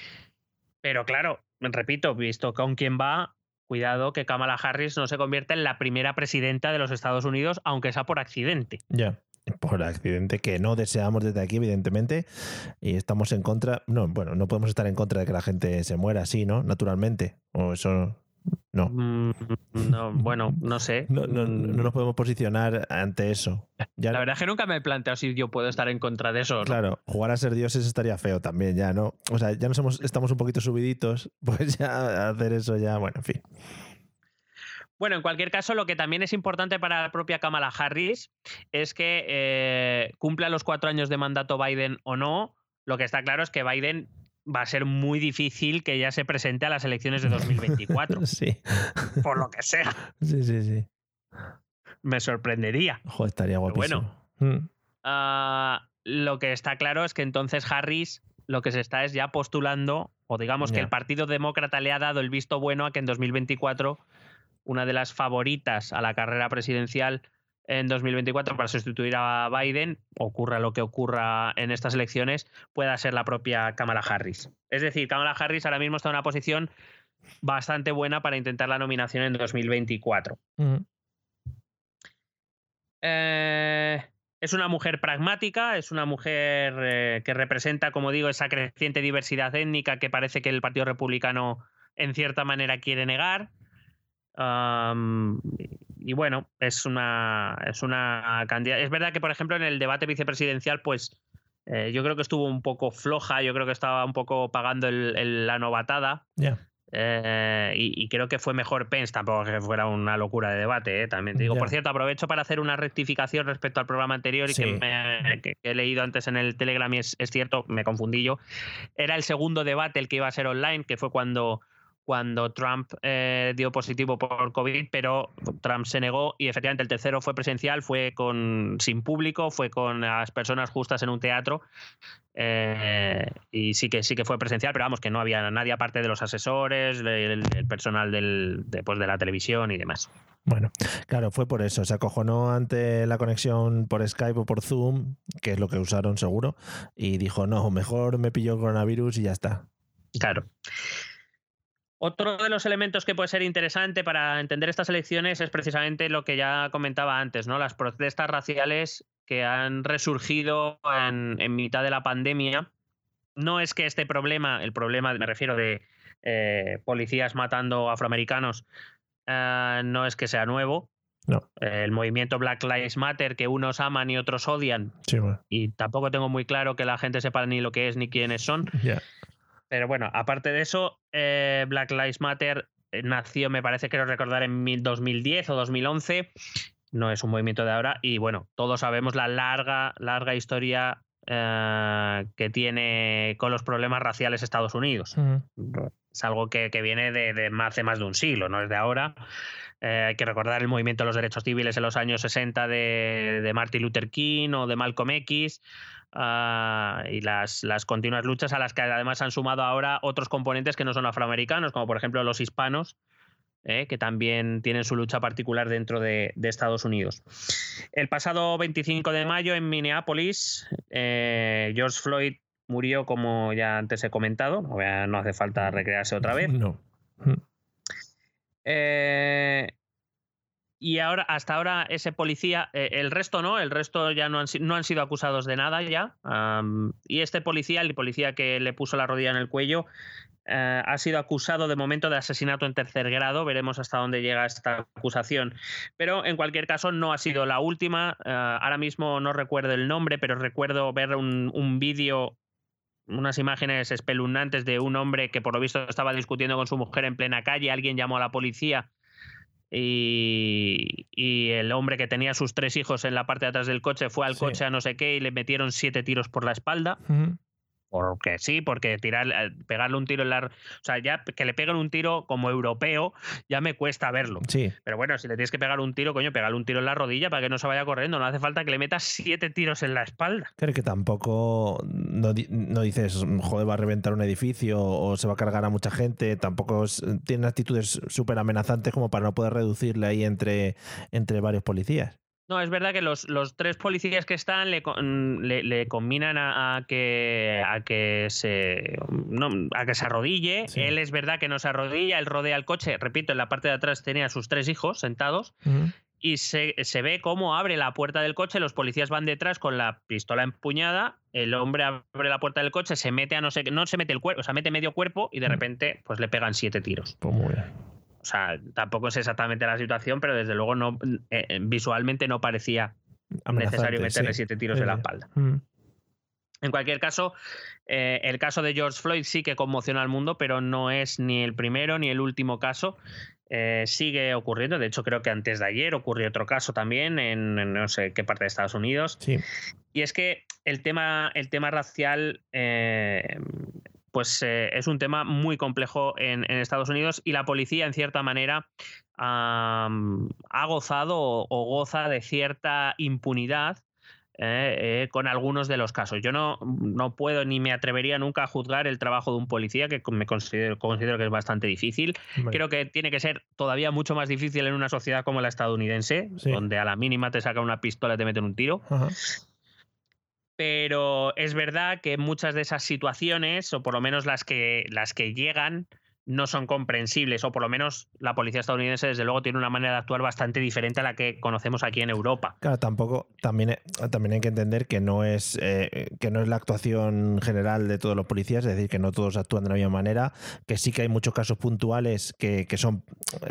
Pero claro, repito, visto con quién va, cuidado que Kamala Harris no se convierta en la primera presidenta de los Estados Unidos, aunque sea por accidente. Ya. Por accidente que no deseamos desde aquí, evidentemente, y estamos en contra. No, bueno, no podemos estar en contra de que la gente se muera así, ¿no? Naturalmente. O eso no. Mm, no, bueno, no sé. No, no, no, nos podemos posicionar ante eso. Ya, la verdad es que nunca me he planteado si yo puedo estar en contra de eso. Claro, jugar a ser dioses estaría feo también, ya, ¿no? O sea, ya nos hemos, estamos un poquito subiditos, pues ya hacer eso ya, bueno, en fin. Bueno, en cualquier caso, lo que también es importante para la propia Kamala Harris es que eh, cumpla los cuatro años de mandato Biden o no. Lo que está claro es que Biden va a ser muy difícil que ya se presente a las elecciones de 2024. sí. Por lo que sea. Sí, sí, sí. Me sorprendería. Ojo, estaría guapísimo. bueno, uh, lo que está claro es que entonces Harris lo que se está es ya postulando, o digamos yeah. que el Partido Demócrata le ha dado el visto bueno a que en 2024 una de las favoritas a la carrera presidencial en 2024 para sustituir a Biden, ocurra lo que ocurra en estas elecciones, pueda ser la propia Kamala Harris. Es decir, Kamala Harris ahora mismo está en una posición bastante buena para intentar la nominación en 2024. Uh -huh. eh, es una mujer pragmática, es una mujer eh, que representa, como digo, esa creciente diversidad étnica que parece que el Partido Republicano en cierta manera quiere negar. Um, y bueno, es una, es una candidata. Es verdad que, por ejemplo, en el debate vicepresidencial, pues eh, yo creo que estuvo un poco floja, yo creo que estaba un poco pagando el, el, la novatada. Yeah. Eh, y, y, creo que fue mejor Pence, tampoco que fuera una locura de debate, ¿eh? también te digo. Yeah. Por cierto, aprovecho para hacer una rectificación respecto al programa anterior y sí. que, me, que, he leído antes en el Telegram y es, es cierto, me confundí yo. Era el segundo debate el que iba a ser online, que fue cuando cuando Trump eh, dio positivo por COVID, pero Trump se negó y efectivamente el tercero fue presencial, fue con sin público, fue con las personas justas en un teatro eh, y sí que sí que fue presencial, pero vamos que no había nadie aparte de los asesores, el, el personal del, de, pues, de la televisión y demás. Bueno, claro, fue por eso. Se acojonó ante la conexión por Skype o por Zoom, que es lo que usaron seguro, y dijo, no, mejor me pilló el coronavirus y ya está. Claro. Otro de los elementos que puede ser interesante para entender estas elecciones es precisamente lo que ya comentaba antes, ¿no? Las protestas raciales que han resurgido en, en mitad de la pandemia. No es que este problema, el problema, me refiero de eh, policías matando afroamericanos, eh, no es que sea nuevo. No. El movimiento Black Lives Matter, que unos aman y otros odian. Sí, bueno. Y tampoco tengo muy claro que la gente sepa ni lo que es ni quiénes son. Yeah. Pero bueno, aparte de eso, eh, Black Lives Matter eh, nació, me parece que lo recordar, en 2010 o 2011. No es un movimiento de ahora. Y bueno, todos sabemos la larga, larga historia eh, que tiene con los problemas raciales Estados Unidos. Es algo que, que viene de, de, hace más de un siglo, no es de ahora. Eh, hay que recordar el movimiento de los derechos civiles en los años 60 de, de Martin Luther King o de Malcolm X. Uh, y las, las, continuas luchas a las que además han sumado ahora otros componentes que no son afroamericanos, como por ejemplo los hispanos, eh, que también tienen su lucha particular dentro de, de, Estados Unidos. El pasado 25 de mayo en Minneapolis, eh, George Floyd murió, como ya antes he comentado, no hace falta recrearse otra vez. No. Eh, y ahora, hasta ahora, ese policía, eh, el resto no, el resto ya no han, no han sido acusados de nada ya. Y este policía, el policía que le puso la rodilla en el cuello, uh, ha sido acusado de momento de asesinato en tercer grado. Veremos hasta dónde llega esta acusación. Pero en cualquier caso, no ha sido la última. Uh, ahora mismo no recuerdo el nombre, pero recuerdo ver un, un vídeo unas imágenes espeluznantes de un hombre que por lo visto estaba discutiendo con su mujer en plena calle, alguien llamó a la policía y, y, el hombre que tenía sus tres hijos en la parte de atrás del coche fue al sí. coche a no sé qué y le metieron siete tiros por la espalda. Uh -huh. Porque sí, porque tirar, eh, pegarle un tiro en la. O sea, ya que le peguen un tiro como europeo, ya me cuesta verlo. Sí. Pero bueno, si le tienes que pegar un tiro, coño, pegarle un tiro en la rodilla para que no se vaya corriendo. No hace falta que le metas siete tiros en la espalda. Creo que tampoco no, no dices, joder, va a reventar un edificio o se va a cargar a mucha gente. Tampoco es, tiene actitudes súper amenazantes como para no poder reducirle ahí entre, entre varios policías. No, es verdad que los, los tres policías que están le, mm, le, le combinan a, a que a que se no, a que se arrodille. Sí. Él es verdad que no se arrodilla, él rodea el coche. Repito, en la parte de atrás tenía a sus tres hijos sentados y se, se ve cómo abre la puerta del coche, los policías van detrás con la pistola empuñada, el hombre abre la puerta del coche, se mete a no sé qué, no se mete el cuerpo, o sea, mete medio cuerpo y de repente pues le pegan siete tiros. Pues muy bien. O sea, tampoco es exactamente la situación, pero desde luego no eh, eh, visualmente no parecía necesario meterle sí. siete tiros Sí, en la espalda. Mm. En cualquier caso, eh, el caso de George Floyd sí que conmociona al mundo, pero no es ni el primero ni el último caso. Eh, sigue ocurriendo. De hecho, creo que antes de ayer ocurrió otro caso también en, en no sé qué parte de Estados Unidos. Sí. Y es que el tema, el tema racial, eh, pues eh, es un tema muy complejo en, en Estados Unidos y la policía, en cierta manera, am, ha gozado o, o goza de cierta impunidad. eh, eh, con algunos de los casos. Yo no, no puedo ni me atrevería nunca a juzgar el trabajo de un policía, que me considero, considero que es bastante difícil. Creo que tiene que ser todavía mucho más difícil en una sociedad como la estadounidense, Sí. donde a la mínima te saca una pistola y te meten un tiro. Ajá. Pero es verdad que muchas de esas situaciones, o por lo menos las que, las que llegan, no son comprensibles, o por lo menos la policía estadounidense, desde luego, tiene una manera de actuar bastante diferente a la que conocemos aquí en Europa. Claro, tampoco, también, también hay que entender que no es eh, que no es la actuación general de todos los policías, es decir, que no todos actúan de la misma manera, que sí que hay muchos casos puntuales que, que son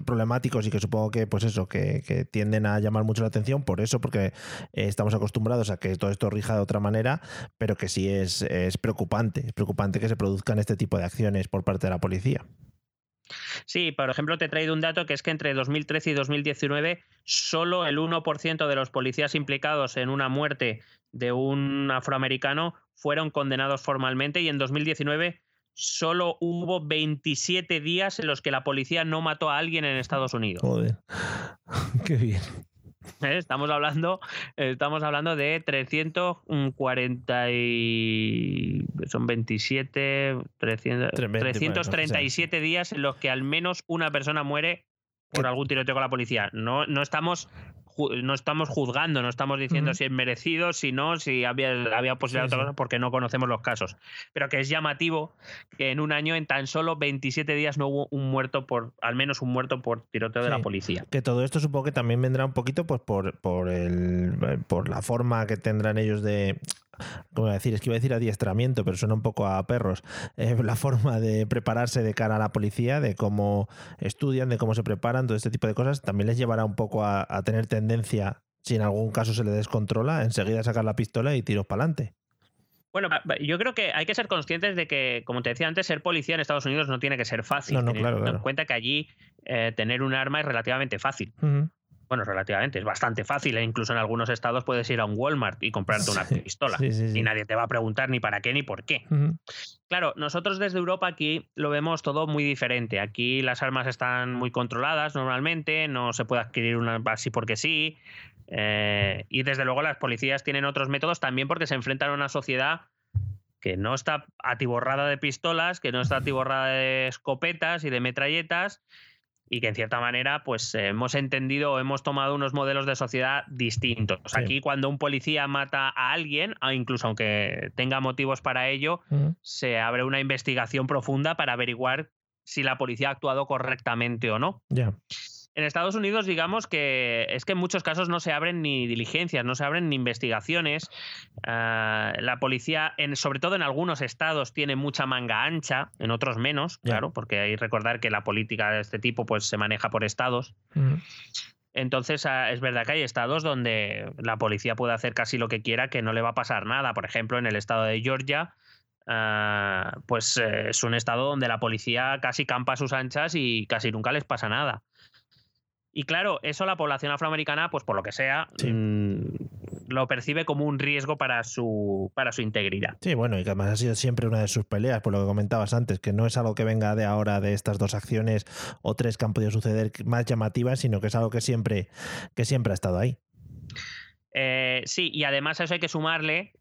problemáticos y que supongo que, pues eso, que, tienden a llamar mucho la atención, por eso, porque estamos acostumbrados a que todo esto rija de otra manera, pero que sí es, es preocupante, es preocupante que se produzcan este tipo de acciones por parte de la policía. Sí, por ejemplo, te he traído un dato que es que entre 2013 y 2019 solo el 1% de los policías implicados en una muerte de un afroamericano fueron condenados formalmente y en 2019 solo hubo 27 días en los que la policía no mató a alguien en Estados Unidos. Joder, qué bien. ¿Eh? Estamos hablando, estamos hablando de 340 y son 27, 300, Tre- veinte, 337 días en los que al menos una persona muere por algún tiroteo con la policía. No, no estamos no estamos juzgando, no estamos diciendo si es merecido, si no, si había, había posibilidad Sí, de otra cosa, porque no conocemos los casos. Pero que es llamativo que en un año, en tan solo 27 días, no hubo un muerto por, al menos un muerto por tiroteo de la policía. Que todo esto supongo que también vendrá un poquito pues por, por, el, por la forma que tendrán ellos de. ¿Cómo iba a decir? Es que iba a decir adiestramiento, pero suena un poco a perros. Eh, la forma de prepararse de cara a la policía, de cómo estudian, de cómo se preparan, todo este tipo de cosas, también les llevará un poco a, a tener tendencia, si en algún caso se le descontrola, enseguida sacar la pistola y tiros para adelante. Bueno, yo creo que hay que ser conscientes de que, como te decía antes, ser policía en Estados Unidos no tiene que ser fácil. No, no, claro. en cuenta que allí eh, tener un arma es relativamente fácil. Bueno, relativamente, es bastante fácil. E incluso en algunos estados puedes ir a un Walmart y comprarte una Sí, pistola. sí, sí, sí. Y nadie te va a preguntar ni para qué ni por qué. Claro, nosotros desde Europa aquí lo vemos todo muy diferente. Aquí las armas están muy controladas normalmente, no se puede adquirir una así porque sí. eh, y desde luego las policías tienen otros métodos también porque se enfrentan a una sociedad que no está atiborrada de pistolas, que no está atiborrada de escopetas y de metralletas y que en cierta manera pues hemos entendido o hemos tomado unos modelos de sociedad distintos. Sí. Aquí cuando un policía mata a alguien, ah, incluso aunque tenga motivos para ello, se abre una investigación profunda para averiguar si la policía ha actuado correctamente o no. Ya. En Estados Unidos, digamos que es que en muchos casos no se abren ni diligencias, no se abren ni investigaciones. Ah, la policía, en, sobre todo en algunos estados, tiene mucha manga ancha, en otros menos, claro, porque hay que recordar que la política de este tipo pues, se maneja por estados. Entonces, ah, es verdad que hay estados donde la policía puede hacer casi lo que quiera, que no le va a pasar nada. Por ejemplo, en el estado de Georgia, ah, pues eh, es un estado donde la policía casi campa a sus anchas y casi nunca les pasa nada. Y claro, eso la población afroamericana, pues por lo que sea, Sí. mm, lo percibe como un riesgo para su, para su integridad. Sí, bueno, y que además ha sido siempre una de sus peleas, por lo que comentabas antes, que no es algo que venga de ahora de estas dos acciones o tres que han podido suceder más llamativas, sino que es algo que siempre, que siempre ha estado ahí. Eh, sí, y además a eso hay que sumarle,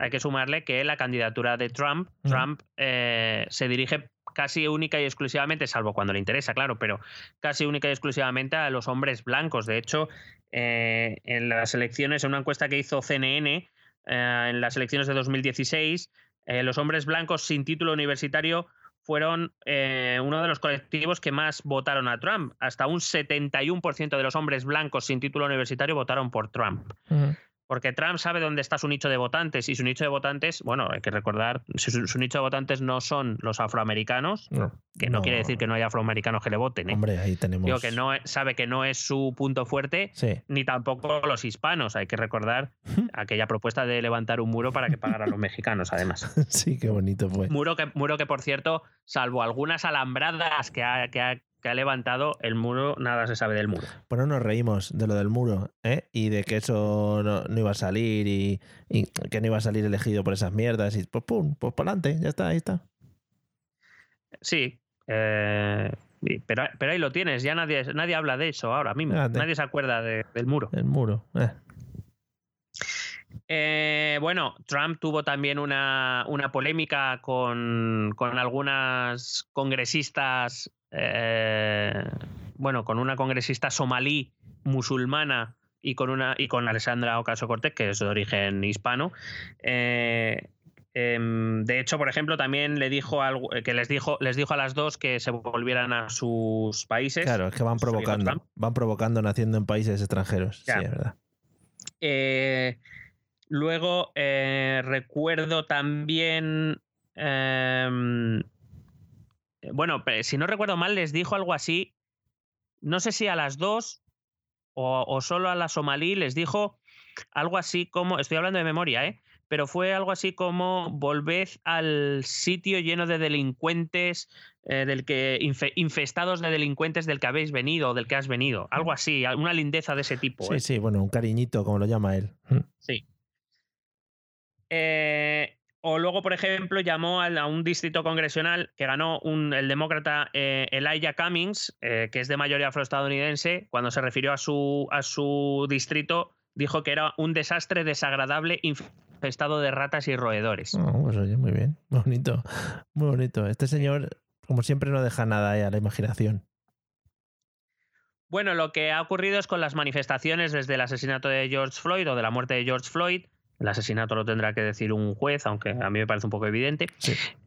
hay que sumarle que la candidatura de Trump. Trump eh, se dirige casi única y exclusivamente, salvo cuando le interesa, claro, pero casi única y exclusivamente a los hombres blancos. De hecho, eh, en las elecciones, en una encuesta que hizo CNN, eh, en las elecciones de 2016, eh, los hombres blancos sin título universitario fueron uno de los colectivos que más votaron a Trump. Hasta un 71% de los hombres blancos sin título universitario votaron por Trump porque Trump sabe dónde está su nicho de votantes y su nicho de votantes, bueno, hay que recordar, su, nicho de votantes no son los afroamericanos, que no, quiere decir que no haya afroamericanos que le voten. ¿eh? Hombre, ahí tenemos. Digo que no sabe que no es su punto fuerte, ni tampoco los hispanos. Hay que recordar aquella propuesta de levantar un muro para que pagaran los mexicanos, además. Sí, qué bonito fue. Muro que, muro que por cierto, salvo algunas alambradas que ha, que ha que ha levantado el muro, nada se sabe del muro. Bueno, nos reímos de lo del muro, ¿eh? Y de que eso no, iba a salir y, que no iba a salir elegido por esas mierdas. Y pues pum, pues por adelante, ya está, ahí está. Sí, eh, pero, pero ahí lo tienes, ya nadie, nadie habla de eso ahora mismo. Nadie se acuerda del muro. El muro, eh. Eh, bueno, Trump tuvo también una, una polémica con, con, algunas congresistas eh, bueno, con una congresista somalí musulmana y con una y con Alessandra Ocasio Cortez, que es de origen hispano. Eh, em, de hecho, por ejemplo, también le dijo algo, que les dijo, les dijo a las dos que se volvieran a sus países. Claro, es que van provocando, van provocando naciendo en países extranjeros. Sí, es verdad. Eh, luego recuerdo también em, eh, bueno, si no recuerdo mal, les dijo algo así, no sé si a las dos o, solo a la somalí, les dijo algo así como, estoy hablando de memoria, ¿eh? pero fue algo así como volved al sitio lleno de delincuentes, eh, del que infestados de delincuentes del que habéis venido o del que has venido, algo así, una lindeza de ese tipo. Sí, ¿eh? sí, bueno, un cariñito, como lo llama él. Sí. Eh, o luego, por ejemplo, llamó a, un distrito congresional que ganó un, el demócrata eh, Elijah Cummings, eh, que es de mayoría afroestadounidense. Cuando se refirió a su, a su distrito, dijo que era un desastre desagradable infestado de ratas y roedores. Oh, pues oye, muy bien, muy bonito, muy bonito. Este señor, como siempre, no deja nada a la imaginación. Bueno, lo que ha ocurrido es con las manifestaciones desde el asesinato de George Floyd o de la muerte de George Floyd el asesinato lo tendrá que decir un juez, aunque a mí me parece un poco evidente.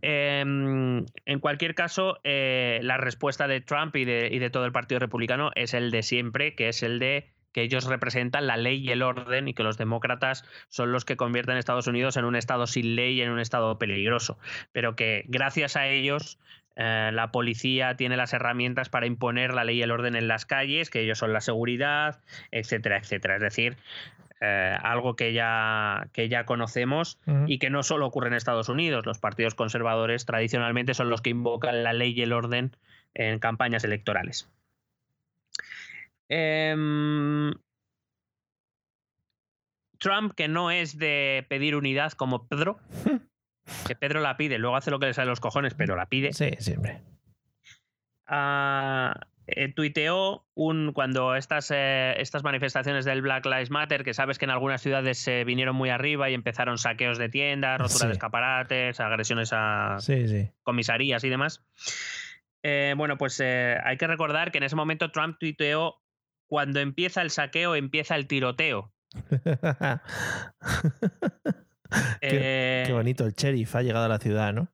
Em, en cualquier caso, eh, la respuesta de Trump y de, y de todo el Partido Republicano es el de siempre, que es el de que ellos representan la ley y el orden y que los demócratas son los que convierten a Estados Unidos en un estado sin ley y en un estado peligroso. Pero que gracias a ellos eh, la policía tiene las herramientas para imponer la ley y el orden en las calles, que ellos son la seguridad, etcétera, etcétera. Es decir, eh, algo que ya, que ya conocemos y que no solo ocurre en Estados Unidos. Los partidos conservadores tradicionalmente son los que invocan la ley y el orden en campañas electorales. Em, Trump, que no es de pedir unidad como Pedro, que Pedro la pide, luego hace lo que le sale a los cojones, pero la pide. Sí, siempre. Ah, eh, tuiteó un, cuando estas, eh, estas manifestaciones del Black Lives Matter, que sabes que en algunas ciudades se vinieron muy arriba y empezaron saqueos de tiendas, rotura de escaparates, agresiones a comisarías y demás. Eh, bueno, pues hay que recordar que en ese momento Trump tuiteó, cuando empieza el saqueo, empieza el tiroteo. qué, bonito, el sheriff ha llegado a la ciudad, ¿no?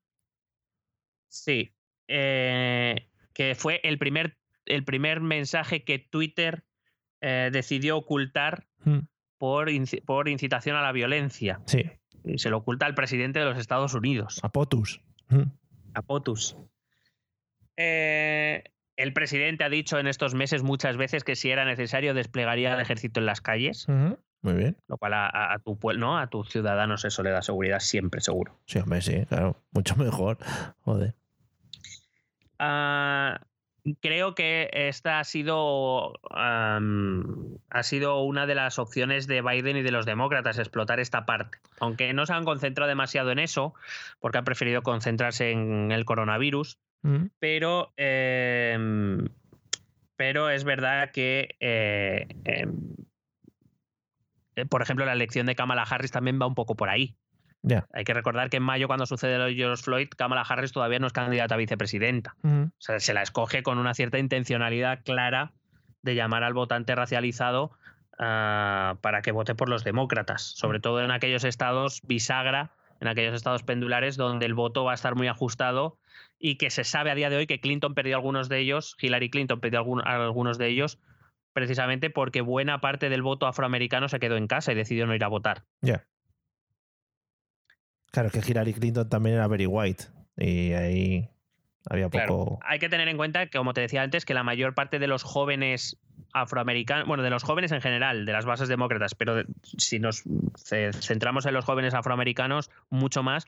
Sí. que fue el primer el primer mensaje que Twitter eh, decidió ocultar hmm. por, por, incitación a la violencia. Sí. Y se lo oculta al presidente de los Estados Unidos. A POTUS. Hmm. A POTUS. Eh, el presidente ha dicho en estos meses muchas veces que si era necesario desplegaría el ejército en las calles. Muy bien. Lo cual a, tu ¿no? a tus ciudadanos eso le da seguridad siempre, seguro. Sí, hombre, sí, claro. Mucho mejor. Joder. Ah, creo que esta ha sido, ha sido una de las opciones de Biden y de los demócratas, explotar esta parte. Aunque no se han concentrado demasiado en eso, porque han preferido concentrarse en el coronavirus, mm. pero, em, pero es verdad que, eh, em, eh, por ejemplo, la elección de Kamala Harris también va un poco por ahí. Hay que recordar que en mayo, cuando sucede lo de George Floyd, Kamala Harris todavía no es candidata a vicepresidenta. O sea, se la escoge con una cierta intencionalidad clara de llamar al votante racializado ah, para que vote por los demócratas, sobre todo en aquellos estados bisagra, en aquellos estados pendulares donde el voto va a estar muy ajustado y que se sabe a día de hoy que Clinton perdió algunos de ellos, Hillary Clinton perdió algunos de ellos, precisamente porque buena parte del voto afroamericano se quedó en casa y decidió no ir a votar. Ya. Claro, es que Hillary Clinton también era very white. Y ahí había Claro, poco. hay que tener en cuenta, que, como te decía antes, que la mayor parte de los jóvenes afroamericanos, bueno, de los jóvenes en general, de las bases demócratas, pero de- si nos ce- centramos en los jóvenes afroamericanos, mucho más,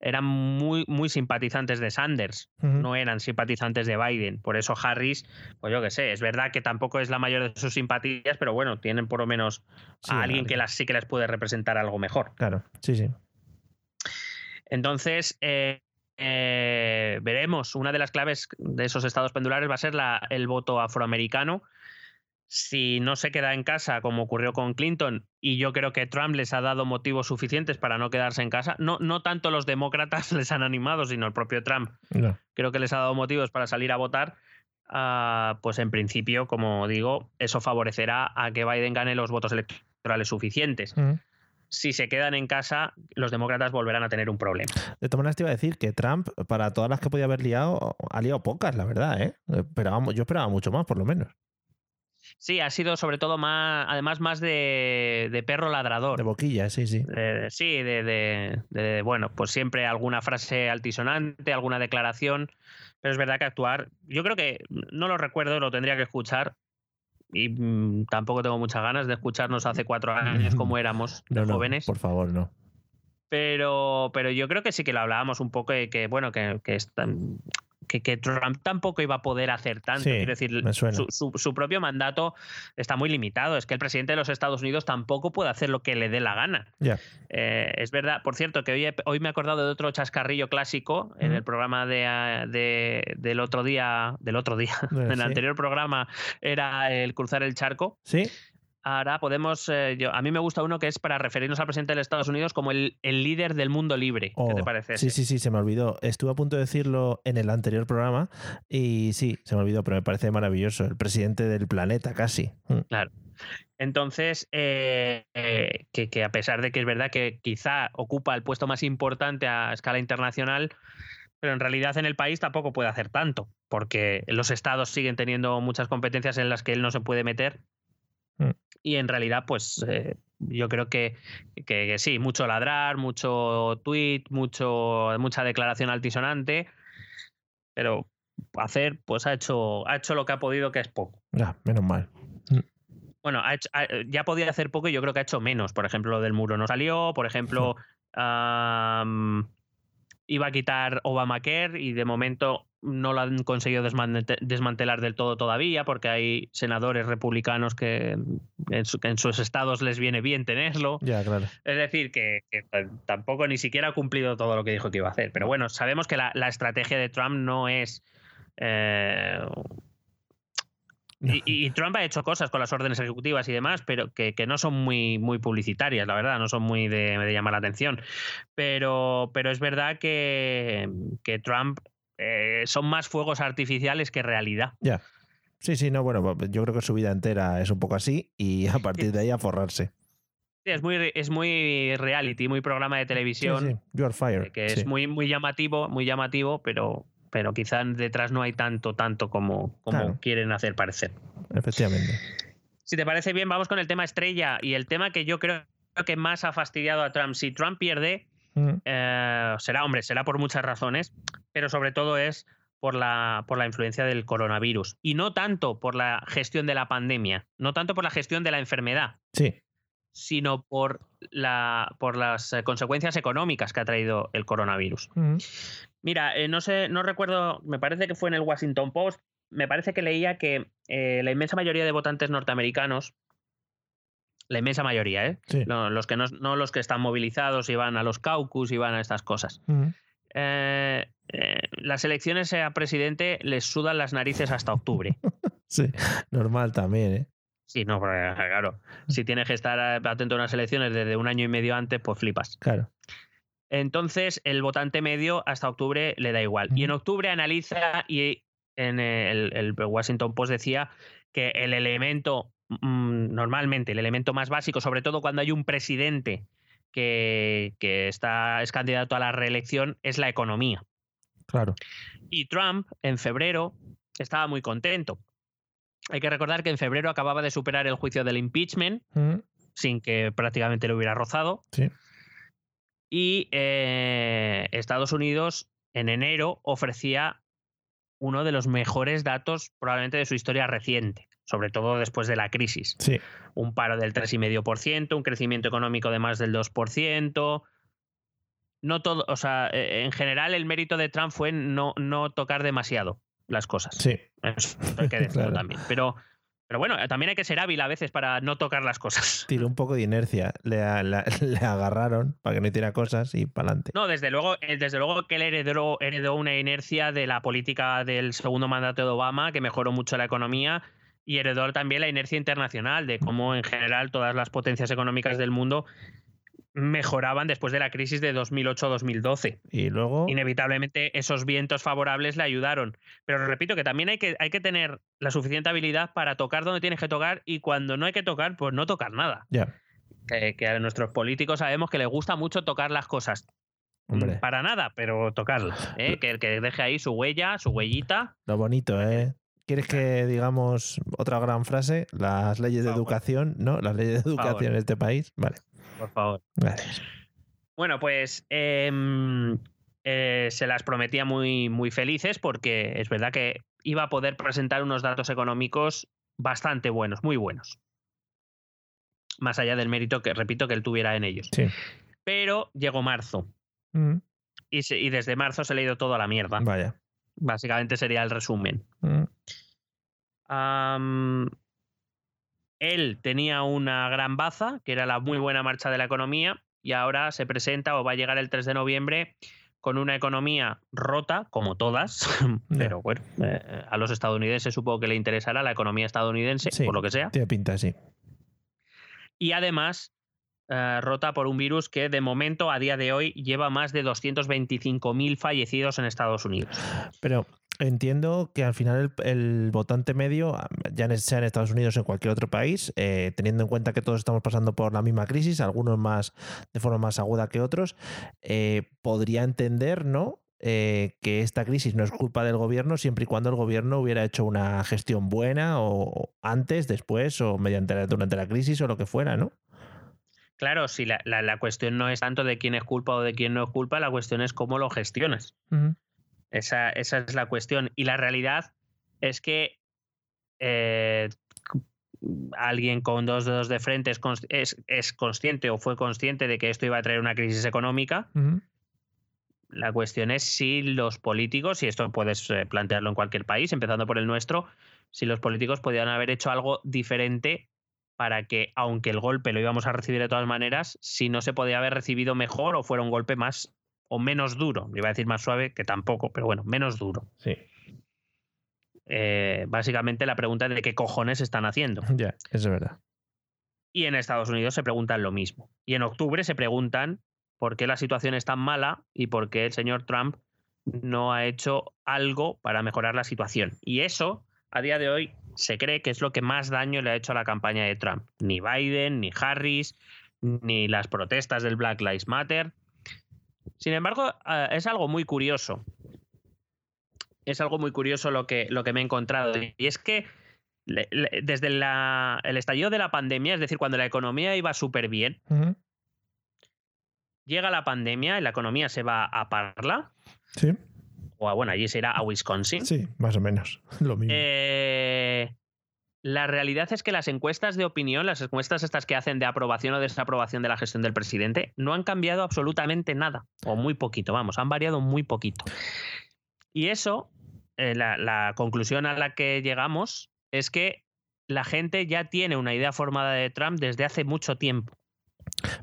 eran muy, muy simpatizantes de Sanders, no eran simpatizantes de Biden. Por eso Harris, pues yo qué sé, es verdad que tampoco es la mayor de sus simpatías, pero bueno, tienen por lo menos Sí, a alguien que las, sí que les puede representar algo mejor. Claro, sí, sí. Entonces, eh, eh, veremos. Una de las claves de esos estados pendulares va a ser la- el voto afroamericano. Si no se queda en casa, como ocurrió con Clinton, y yo creo que Trump les ha dado motivos suficientes para no quedarse en casa, no, no tanto los demócratas les han animado, sino el propio Trump No. creo que les ha dado motivos para salir a votar, ah, pues en principio, como digo, eso favorecerá a que Biden gane los votos electorales suficientes. Si se quedan en casa, los demócratas volverán a tener un problema. De todas maneras, te iba a decir que Trump, para todas las que podía haber liado, ha liado pocas, la verdad, ¿eh? Esperábamos- yo esperaba mucho más, por lo menos. Sí, ha sido sobre todo más, además más de, de perro ladrador. De boquilla, sí, sí. Eh, sí, de, de- de- bueno, pues siempre alguna frase altisonante, alguna declaración, pero es verdad que actuar, yo creo que no lo recuerdo, lo tendría que escuchar y mm, tampoco tengo muchas ganas de escucharnos hace cuatro años como éramos de No, no, jóvenes, por favor, no. pero, pero yo creo que sí que lo hablábamos un poco de que, bueno, que, que, es tan- que, que Trump tampoco iba a poder hacer tanto. Sí, Quiero decir, su, su- su propio mandato está muy limitado. Es que el presidente de los Estados Unidos tampoco puede hacer lo que le dé la gana. Eh, es verdad, por cierto, que hoy, he- hoy me he acordado de otro chascarrillo clásico en el programa de, ah, de- del otro día, del otro día, Eh, en el sí. anterior programa era el cruzar el charco. ¿Sí? Ahora podemos, eh, yo, a mí me gusta uno que es para referirnos al presidente de los Estados Unidos como el, el líder del mundo libre. ¿Qué te Oh, parece? Sí, sí, sí, se me olvidó. Estuve a punto de decirlo en el anterior programa y sí, se me olvidó, pero me parece maravilloso. El presidente del planeta, casi. Mm. Entonces, eh, eh, que, que a pesar de que es verdad que quizá ocupa el puesto más importante a escala internacional, pero en realidad en el país tampoco puede hacer tanto, porque los estados siguen teniendo muchas competencias en las que él no se puede meter. Y en realidad, pues eh, yo creo que, que- que sí, mucho ladrar, mucho tweet, mucho, mucha declaración altisonante, pero hacer, pues ha hecho, ha hecho lo que ha podido, que es poco. Ah, menos mal. Bueno, ha hecho- ha- ya podía hacer poco y yo creo que ha hecho menos. Por ejemplo, lo del muro no salió. Por ejemplo, iba a quitar Obamacare y de momento no lo han conseguido desmante- desmantelar del todo todavía porque hay senadores republicanos que en, su- que en sus estados les viene bien tenerlo. Ya, claro. Es decir, que, tampoco ni siquiera ha cumplido todo lo que dijo que iba a hacer. Pero bueno, sabemos que la, la estrategia de Trump no es... eh, y, y Trump ha hecho cosas con las órdenes ejecutivas y demás, pero que, que no son muy, muy publicitarias, la verdad, no son muy de, de llamar la atención. Pero, pero es verdad que, que Trump eh, son más fuegos artificiales que realidad. Ya. Sí, sí, no, bueno, pues yo creo que su vida entera es un poco así y a partir de ahí a forrarse. Sí, Es muy, es muy reality, muy programa de Sí, televisión. sí, You are fire. que sí. es muy, muy llamativo, muy llamativo, pero, pero quizá detrás no hay tanto, tanto como, como Claro. quieren hacer parecer. Efectivamente. Si te parece bien, vamos con el tema estrella y el tema que yo creo que más ha fastidiado a Trump. Si Trump pierde, Mm, eh, será, hombre, será por muchas razones, pero sobre todo es por la, por la influencia del coronavirus. Y no tanto por la gestión de la pandemia, no tanto por la gestión de la enfermedad, Sí. sino por, la, por las eh, consecuencias económicas que ha traído el coronavirus. Mm, Mira, eh, no sé, no recuerdo, me parece que fue en el Washington Post, me parece que leía que eh, la inmensa mayoría de votantes norteamericanos, la inmensa mayoría, ¿eh? Sí. No, los que no, no los que están movilizados y van a los caucus y van a estas cosas. Eh, eh, las elecciones a presidente les sudan las narices hasta octubre. Sí, normal también, ¿eh? Sí, no, porque, claro. Si tienes que estar atento a unas elecciones desde un año y medio antes, pues flipas. Claro. Entonces, el votante medio hasta octubre le da igual. Y en octubre analiza y en el, el Washington Post decía que el elemento, normalmente, el elemento más básico, sobre todo cuando hay un presidente que, que está, es candidato a la reelección, es la economía. Claro. Y Trump, en febrero, estaba muy contento. Hay que recordar que en febrero acababa de superar el juicio del impeachment, Mm, sin que prácticamente lo hubiera rozado. Sí. Y eh, Estados Unidos en enero ofrecía uno de los mejores datos probablemente de su historia reciente, sobre todo después de la crisis. Sí. Un paro del 3,5%, un crecimiento económico de más del 2%. No todo, o sea, eh, en general el mérito de Trump fue no, no tocar demasiado las cosas. Sí. Eso hay que decirlo Claro. también. Pero, pero bueno, también hay que ser hábil a veces para no tocar las cosas. Tiró un poco de inercia. Le, la- le agarraron para que no hiciera cosas y para adelante. No, desde luego, eh, desde luego que él heredó, heredó una inercia de la política del segundo mandato de Obama, que mejoró mucho la economía, y heredó también la inercia internacional, de cómo en general todas las potencias económicas del mundo mejoraban después de la crisis de 2008-2012. Y luego. Inevitablemente esos vientos favorables le ayudaron. Pero repito que también hay que, hay que tener la suficiente habilidad para tocar donde tienes que tocar y cuando no hay que tocar, pues no tocar nada. Ya, Que, que a nuestros políticos sabemos que les gusta mucho tocar las cosas. hombre. Para nada, pero tocarlas. ¿eh? Que, que deje ahí su huella, su huellita. Lo bonito, ¿eh? ¿Quieres que digamos otra gran frase? Las leyes de educación, ¿no? Las leyes de educación en este país. Vale. Por favor. Gracias. Bueno, pues em, eh, se las prometía muy, muy felices porque es verdad que iba a poder presentar unos datos económicos bastante buenos, muy buenos. Más allá del mérito que, repito, que él tuviera en ellos. Sí. Pero llegó marzo Mm, y, se- y desde marzo se le ha ido todo a la mierda. Vaya. Básicamente sería el resumen. Mm, él tenía una gran baza, que era la muy buena marcha de la economía, y ahora se presenta o va a llegar el 3 de noviembre con una economía rota, como todas, pero bueno, eh, a los estadounidenses supongo que le interesará la economía estadounidense, Sí. por lo que sea, Tiene pinta así. y además eh, rota por un virus que de momento, a día de hoy, lleva más de 225.000 fallecidos en Estados Unidos. Pero entiendo que al final el, votante medio, ya en- sea en Estados Unidos o en cualquier otro país, eh, teniendo en cuenta que todos estamos pasando por la misma crisis, algunos más de forma más aguda que otros, eh, podría entender, ¿no? Que esta crisis no es culpa del gobierno siempre y cuando el gobierno hubiera hecho una gestión buena o antes, después o mediante durante la crisis o lo que fuera, ¿no? Claro, si la, la- la cuestión no es tanto de quién es culpa o de quién no es culpa, la cuestión es cómo lo gestionas. Esa, esa es la cuestión. Y la realidad es que eh, alguien con dos dedos de frente es, es, es consciente o fue consciente de que esto iba a traer una crisis económica. La cuestión es si los políticos, y esto puedes eh, plantearlo en cualquier país, empezando por el nuestro, si los políticos podían haber hecho algo diferente para que, aunque el golpe lo íbamos a recibir de todas maneras, si no se podía haber recibido mejor o fuera un golpe más o menos duro. Iba a decir más suave, que tampoco, pero bueno, menos duro. Sí, Eh, básicamente la pregunta es de qué cojones están haciendo. ya, eso es verdad. Y en Estados Unidos se preguntan lo mismo. Y en octubre se preguntan por qué la situación es tan mala y por qué el señor Trump no ha hecho algo para mejorar la situación. Y eso, a día de hoy, se cree que es lo que más daño le ha hecho a la campaña de Trump. Ni Biden, ni Harris, ni las protestas del Black Lives Matter. Sin embargo, eh, es algo muy curioso. Es algo muy curioso lo que, lo que me he encontrado. Y es que desde la- el estallido de la pandemia, es decir, cuando la economía iba súper bien, llega la pandemia y la economía se va a Parla, Sí, o a, bueno, allí se irá a Wisconsin. sí, más o menos. Lo mismo. Eh, la realidad es que las encuestas de opinión, las encuestas estas que hacen de aprobación o desaprobación de la gestión del presidente, no han cambiado absolutamente nada, o muy poquito, vamos, han variado muy poquito. Y eso, eh, la, la conclusión a la que llegamos es que la gente ya tiene una idea formada de Trump desde hace mucho tiempo.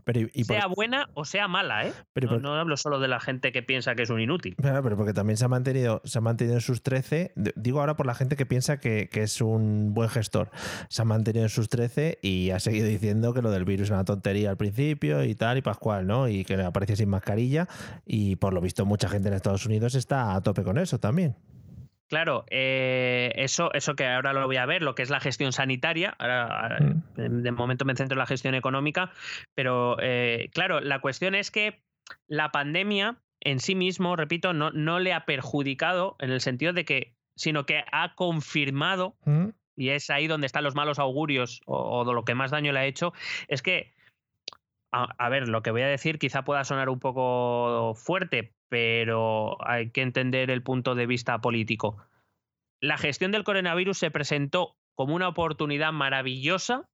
Pero, y, sea buena o sea mala, ¿eh? Pero, no, hablo solo de la gente que piensa que es un inútil. Pero, pero porque también se ha mantenido, se ha mantenido en sus 13. Digo ahora por la gente que piensa que, que, es un buen gestor. Se ha mantenido en sus 13 y ha seguido diciendo que lo del virus es una tontería al principio y tal y pascual, ¿no? Y que aparece sin mascarilla. Y por lo visto, mucha gente en Estados Unidos está a tope con eso también. Claro, eh, eso, eso que ahora lo voy a ver, lo que es la gestión sanitaria, ahora, mm. de momento me centro en la gestión económica, pero eh, claro, la cuestión es que la pandemia en sí mismo, repito, no, no le ha perjudicado en el sentido de que, sino que ha confirmado, mm. y es ahí donde están los malos augurios o, o lo que más daño le ha hecho, es que a, ver, lo que voy a decir quizá pueda sonar un poco fuerte, pero hay que entender el punto de vista político. La gestión del coronavirus se presentó como una oportunidad maravillosa,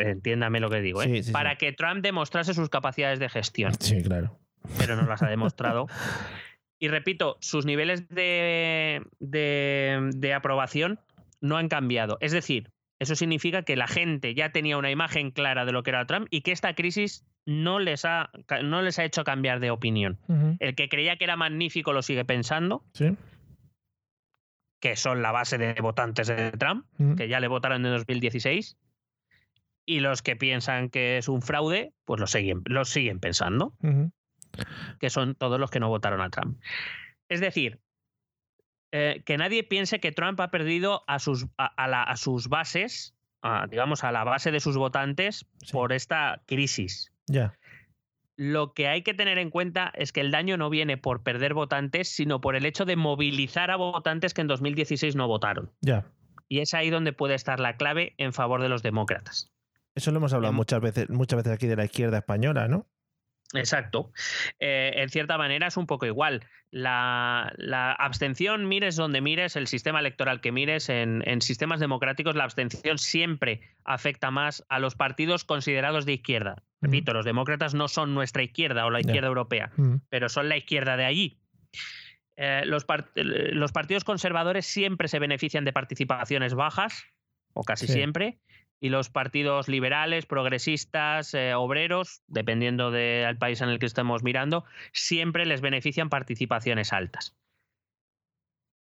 entiéndame lo que digo, ¿eh? para que Trump demostrase sus capacidades de gestión. Sí, claro. Pero no las ha demostrado. y repito, sus niveles de, de aprobación no han cambiado. Es decir, eso significa que la gente ya tenía una imagen clara de lo que era Trump y que esta crisis no les ha, no les ha hecho cambiar de opinión. El que creía que era magnífico lo sigue pensando. Sí. Que son la base de votantes de Trump, que ya le votaron en 2016. Y los que piensan que es un fraude, pues lo siguen, lo siguen pensando. Que son todos los que no votaron a Trump. Es decir, eh, que nadie piense que Trump ha perdido a sus, a, sus bases, digamos, a la base de sus votantes por esta crisis. Ya. Lo que hay que tener en cuenta es que el daño no viene por perder votantes, sino por el hecho de movilizar a votantes que en 2016 no votaron. Ya. Y es ahí donde puede estar la clave en favor de los demócratas. Eso lo hemos hablado muchas veces, muchas veces aquí de la izquierda española, ¿no? Exacto. Eh, en cierta manera es un poco igual. La, abstención, mires donde mires, el sistema electoral que mires, en, sistemas democráticos la abstención siempre afecta más a los partidos considerados de izquierda. Repito, los demócratas no son nuestra izquierda o la izquierda europea, pero son la izquierda de allí. Eh, los, los, partidos conservadores siempre se benefician de participaciones bajas, o casi siempre, y los partidos liberales, progresistas, eh, obreros, dependiendo del país en el que estemos mirando, siempre les benefician participaciones altas.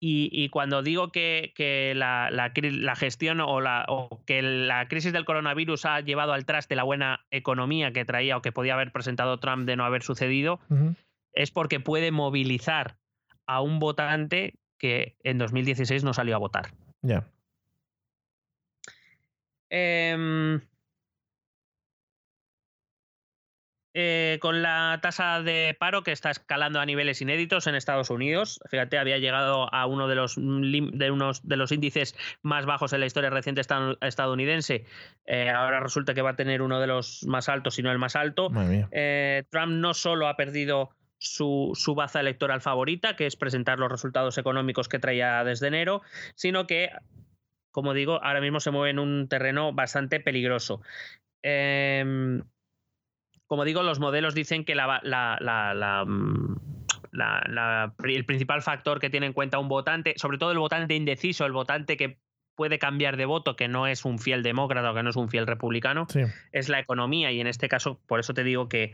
Y, cuando digo que, la, gestión o, o, que la crisis del coronavirus ha llevado al traste la buena economía que traía o que podía haber presentado Trump de no haber sucedido, es porque puede movilizar a un votante que en 2016 no salió a votar. Ya. Eh, con la tasa de paro que está escalando a niveles inéditos en Estados Unidos. Fíjate, había llegado a uno de los, de unos, de los índices más bajos en la historia reciente estadounidense. Eh, ahora resulta que va a tener uno de los más altos, si no el más alto. Eh, Trump no solo ha perdido su, su, baza electoral favorita, que es presentar los resultados económicos que traía desde enero, sino que como digo, ahora mismo se mueve en un terreno bastante peligroso. Em, como digo, los modelos dicen que mm, el principal factor que tiene en cuenta un votante, sobre todo el votante indeciso, el votante que puede cambiar de voto, que no es un fiel demócrata o que no es un fiel republicano, es la economía. Y en este caso, por eso te digo que,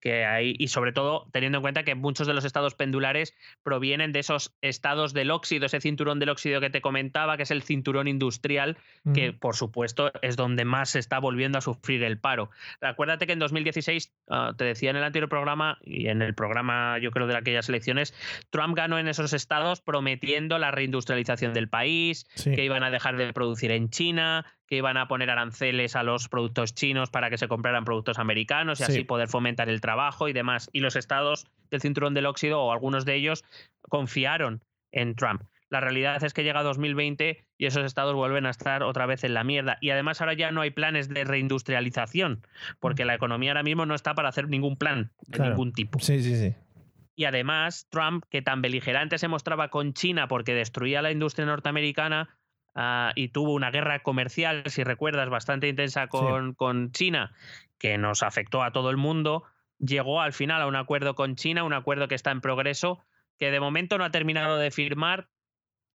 que hay, y sobre todo teniendo en cuenta que muchos de los estados pendulares provienen de esos estados del óxido, ese cinturón del óxido que te comentaba, que es el cinturón industrial, que por supuesto es donde más se está volviendo a sufrir el paro. Acuérdate que en 2016, ah, te decía en el anterior programa y en el programa, yo creo, de aquellas elecciones, Trump ganó en esos estados prometiendo la reindustrialización del país, que iban a dejar de producir en China, que iban a poner aranceles a los productos chinos para que se compraran productos americanos y así poder fomentar el trabajo y demás. Y los estados del cinturón del óxido, o algunos de ellos, confiaron en Trump. La realidad es que llega 2020 y esos estados vuelven a estar otra vez en la mierda. Y además ahora ya no hay planes de reindustrialización, porque la economía ahora mismo no está para hacer ningún plan de ningún tipo. Sí, sí, sí. Y además, Trump, que tan beligerante se mostraba con China porque destruía la industria norteamericana, Ah, y tuvo una guerra comercial, si recuerdas, bastante intensa con, con China, que nos afectó a todo el mundo, llegó al final a un acuerdo con China, un acuerdo que está en progreso, que de momento no ha terminado de firmar,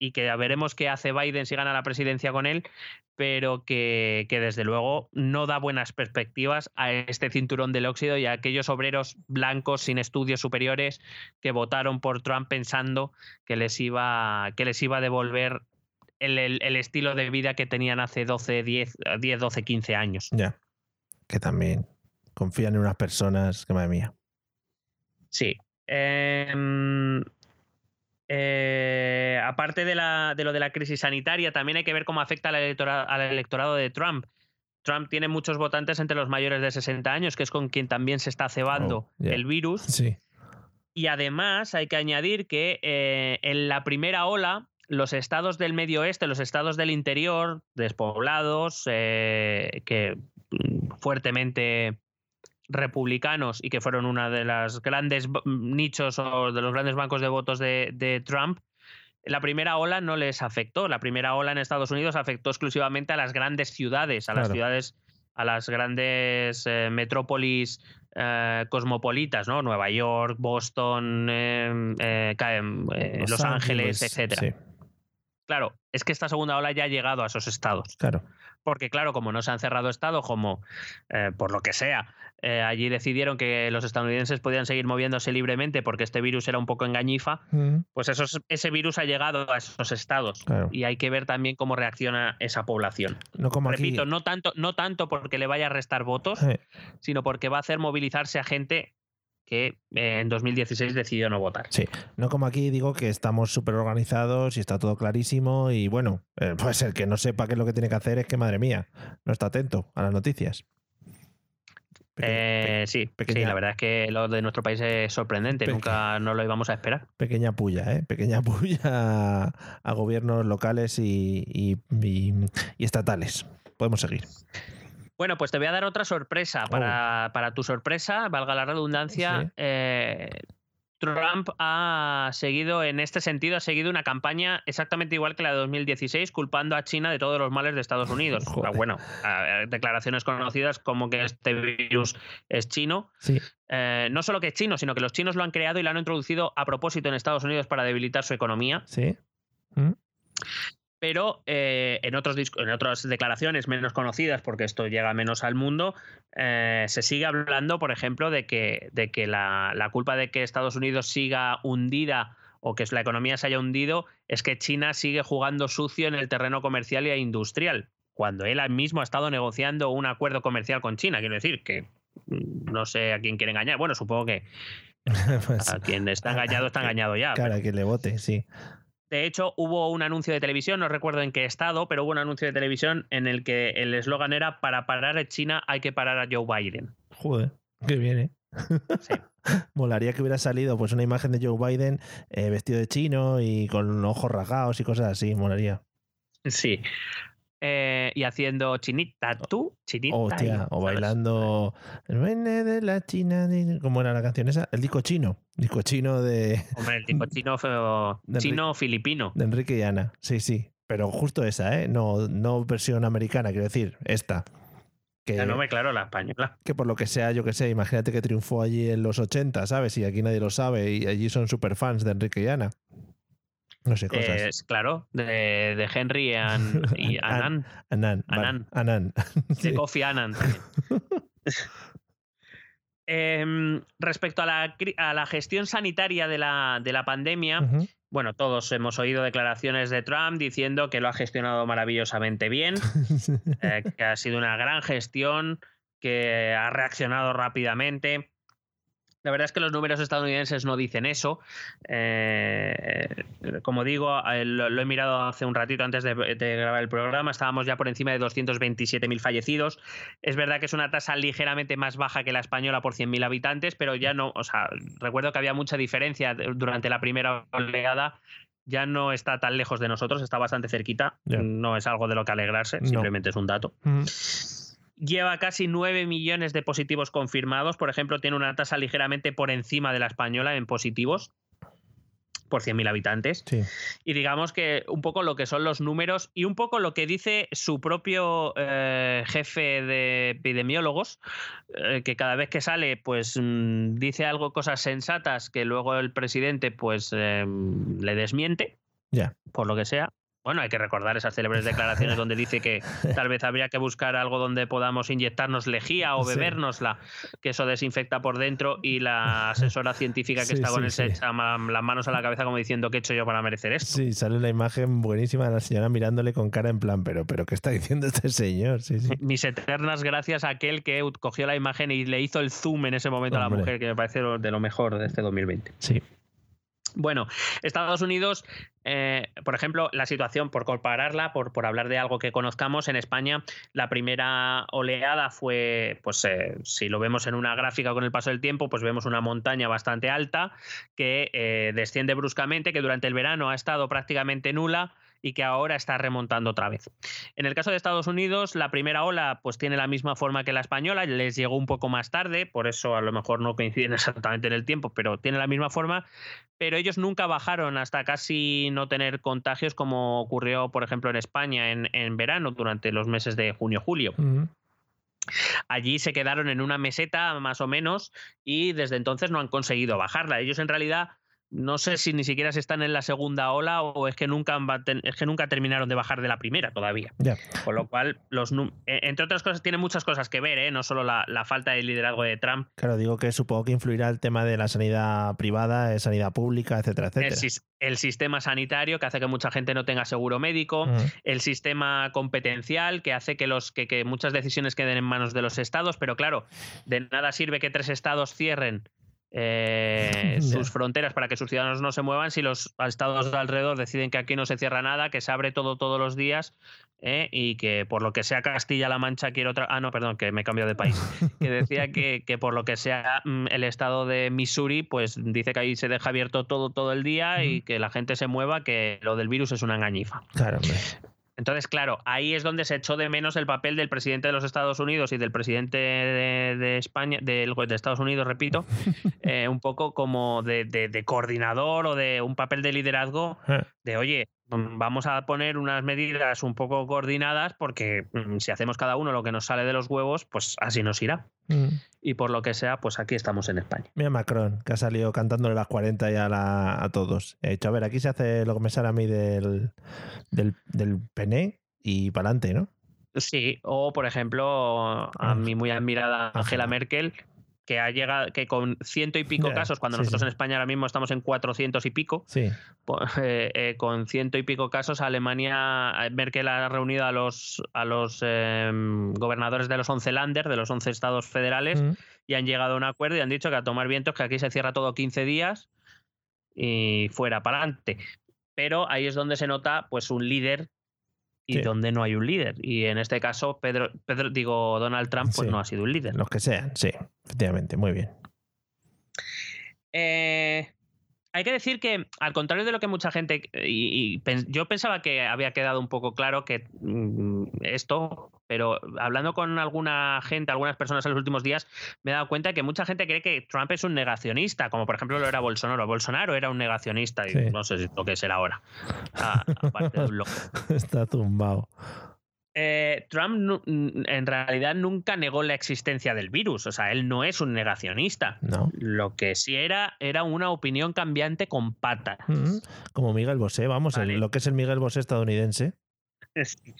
y que veremos qué hace Biden si gana la presidencia con él, pero que, que, desde luego no da buenas perspectivas a este cinturón del óxido y a aquellos obreros blancos sin estudios superiores que votaron por Trump pensando que les iba, que les iba a devolver el, el, el estilo de vida que tenían hace 12, 10, 10 12, 15 años. Ya, que también confían en unas personas que, madre mía. Sí. Eh, eh, aparte de, la, de, lo de la crisis sanitaria, también hay que ver cómo afecta al electorado, al electorado, de Trump. Trump tiene muchos votantes entre los mayores de 60 años, que es con quien también se está cebando Oh, el virus. Sí. Y además hay que añadir que eh, en la primera ola, los estados del medio oeste, los estados del interior, despoblados, eh, que mm, fuertemente republicanos y que fueron una de las grandes b- nichos o de los grandes bancos de votos de, de Trump, la primera ola no les afectó. La primera ola en Estados Unidos afectó exclusivamente a las grandes ciudades, a las ciudades, a las grandes eh, metrópolis eh, cosmopolitas, ¿no? Nueva York, Boston, eh, eh, em, eh, Los, Ángeles, etcétera. Sí, Claro, es que esta segunda ola ya ha llegado a esos estados. claro. Porque, claro, como no se han cerrado estados, como eh, por lo que sea, eh, allí decidieron que los estadounidenses podían seguir moviéndose libremente porque este virus era un poco engañifa, Mm, pues esos- ese virus ha llegado a esos estados. Claro. Y hay que ver también cómo reacciona esa población. No como aquí. Repito, no tanto, no tanto porque le vaya a restar votos, Eh, sino porque va a hacer movilizarse a gente que eh, en 2016 decidió no votar. Sí, no como aquí digo que estamos súper organizados y está todo clarísimo y bueno, eh, puede ser que no sepa qué es lo que tiene que hacer, es que madre mía, no está atento a las noticias. Peque- Eh, sí, sí, la verdad es que lo de nuestro país es sorprendente, Peque- nunca no lo íbamos a esperar. pequeña puya, ¿eh? Pequeña puya a, a gobiernos locales y, y- y- y estatales. Podemos seguir. Bueno, pues te voy a dar otra sorpresa. Para, para tu sorpresa, valga la redundancia, Oh. Sí. eh, Trump ha seguido, en este sentido, ha seguido una campaña exactamente igual que la de 2016, culpando a China de todos los males de Estados Unidos. Joder. Bueno, declaraciones conocidas como que este virus es chino. Sí, Eh, no solo que es chino, sino que los chinos lo han creado y lo han introducido a propósito en Estados Unidos para debilitar su economía. sí. ¿Mm? Pero eh, en, otros, en otras declaraciones menos conocidas, porque esto llega menos al mundo, eh, se sigue hablando, por ejemplo, de que, de que la, la culpa de que Estados Unidos siga hundida o que la economía se haya hundido es que China sigue jugando sucio en el terreno comercial e industrial, cuando él mismo ha estado negociando un acuerdo comercial con China. Quiero decir que mm, no sé a quién quiere engañar. Bueno, supongo que Pues, a quien está engañado está engañado ya. cara, que le vote, sí. De hecho, hubo un anuncio de televisión, no recuerdo en qué estado, pero hubo un anuncio de televisión en el que el eslogan era para parar a China hay que parar a Joe Biden. Joder, qué bien, ¿eh? Sí. Molaría que hubiera salido pues una imagen de Joe Biden eh, vestido de chino y con ojos rasgados y cosas así, molaría. Sí. Eh, y haciendo chinita tú, chinita. Hostia, o bailando el baile de la China, ¿cómo era la canción esa? El disco chino, disco chino de, Hombre, el tipo chino, feo- De chino filipino. de Enrique y Ana. Sí, sí, pero justo esa, ¿eh? No, no versión americana, quiero decir, esta. Que, Ya no me claro la española. que por lo que sea, yo que sé, imagínate que triunfó allí en los 80, ¿sabes? Y aquí nadie lo sabe y allí son super fans de Enrique y Ana. No sé, cosas. Es, claro, de, de Henry y An- Annan, Anán. vale, Anán. Anán. de. Kofi también. Em, respecto a la, a la gestión sanitaria de la, de la pandemia, bueno, todos hemos oído declaraciones de Trump diciendo que lo ha gestionado maravillosamente bien, eh, que ha sido una gran gestión, que ha reaccionado rápidamente. La verdad es que los números estadounidenses no dicen eso. Eh, como digo, eh, lo, lo he mirado hace un ratito antes de, de grabar el programa. Estábamos ya por encima de 227.000 fallecidos. Es verdad que es una tasa ligeramente más baja que la española por 100.000 habitantes, pero ya no. O sea, recuerdo que había mucha diferencia durante la primera oleada. Ya no está tan lejos de nosotros, está bastante cerquita. No es algo de lo que alegrarse, No. simplemente es un dato. Lleva casi 9 millones de positivos confirmados. Por ejemplo, tiene una tasa ligeramente por encima de la española en positivos por 100.000 habitantes. Sí. Y digamos que un poco lo que son los números y un poco lo que dice su propio eh, jefe de epidemiólogos, eh, que cada vez que sale, pues mm, dice algo, cosas sensatas que luego el presidente pues eh, le desmiente. Por lo que sea. Bueno, hay que recordar esas célebres declaraciones donde dice que tal vez habría que buscar algo donde podamos inyectarnos lejía o bebérnosla, que eso desinfecta por dentro y la asesora científica que Sí, está con sí, él se sí. las manos a la cabeza como diciendo ¿qué he hecho yo para merecer esto? Sí, sale una imagen buenísima de la señora mirándole con cara en plan, pero, pero ¿qué está diciendo este señor? Mis eternas gracias a aquel que cogió la imagen y le hizo el zoom en ese momento a la mujer, que me parece de lo mejor de este 2020. Sí. Bueno, Estados Unidos, eh, por ejemplo, la situación, por compararla, por, por hablar de algo que conozcamos, en España la primera oleada fue, pues eh, si lo vemos en una gráfica con el paso del tiempo, pues vemos una montaña bastante alta que eh, desciende bruscamente, que durante el verano ha estado prácticamente nula y que ahora está remontando otra vez. En el caso de Estados Unidos, la primera ola pues tiene la misma forma que la española, les llegó un poco más tarde, por eso a lo mejor no coinciden exactamente en el tiempo, pero tiene la misma forma, pero ellos nunca bajaron hasta casi no tener contagios como ocurrió, por ejemplo, en España en, en verano durante los meses de junio-julio. Allí se quedaron en una meseta más o menos y desde entonces no han conseguido bajarla. Ellos en realidad no sé si ni siquiera se están en la segunda ola o es que nunca, es que nunca terminaron de bajar de la primera todavía. Con lo cual, los eh, entre otras cosas, tiene muchas cosas que ver, ¿eh? no solo la, la falta de liderazgo de Trump, Claro, digo que supongo que influirá el tema de la sanidad privada, eh, sanidad pública, etcétera, etcétera. el sistema sanitario que hace que mucha gente no tenga seguro médico, Ujú. el sistema competencial que hace que, los, que, que muchas decisiones queden en manos de los estados, pero claro, de nada sirve que tres estados cierren eh, sus fronteras para que sus ciudadanos no se muevan si los estados de alrededor deciden que aquí no se cierra nada, que se abre todo todos los días eh, y que por lo que sea Castilla-La Mancha quiere otra... Ah, no, perdón, que me he cambiado de país. Que decía que, que por lo que sea mm, el estado de Missouri, pues dice que ahí se deja abierto todo todo el día y que la gente se mueva, que lo del virus es una engañifa. Claro, hombre. Entonces, claro, ahí es donde se echó de menos el papel del presidente de los Estados Unidos y del presidente de, de España, del- de Estados Unidos, repito, eh, un poco como de, de- de coordinador o de un papel de liderazgo Eh, de, oye, mm, vamos a poner unas medidas un poco coordinadas porque mm, si hacemos cada uno lo que nos sale de los huevos, pues así nos irá. Mm. Y por lo que sea, pues aquí estamos en España. Mira Macron, que ha salido cantándole las 40 ya a, la- a todos. He dicho, a ver, aquí se hace lo que me sale a mí del, del, del pené y para adelante, ¿no? Sí, o por ejemplo, a Ah. mi muy admirada Angela. Angela Merkel, que ha llegado, que con ciento y pico casos, cuando sí, nosotros sí. en España ahora mismo estamos en 400 y pico, Sí. eh, eh, con ciento y pico casos, Alemania, eh, Merkel ha reunido a los, a los eh, gobernadores de los 11 Länder, de los 11 estados federales, Mm. y han llegado a un acuerdo y han dicho que a tomar vientos, que aquí se cierra todo 15 días y fuera para adelante. Pero ahí es donde se nota pues un líder y Sí. donde no hay un líder. Y en este caso, Pedro, Pedro digo, Donald Trump, pues Sí. no ha sido un líder. Los que sean, sí, efectivamente, muy bien. Eh, hay que decir que, al contrario de lo que mucha gente. Y, y yo pensaba que había quedado un poco claro que mm, esto, pero hablando con alguna gente, algunas personas en los últimos días, me he dado cuenta que mucha gente cree que Trump es un negacionista, como por ejemplo lo era Bolsonaro. Bolsonaro era un negacionista y Sí. no sé si lo que será ahora. Ah, aparte de un loco. Está zumbado. Eh, Trump en realidad nunca negó la existencia del virus, o sea, él no es un negacionista. ¿No? Lo que sí era era una opinión cambiante con patas. Mm. Como Miguel Bosé, vamos, el- lo que es el Miguel Bosé estadounidense. Sí.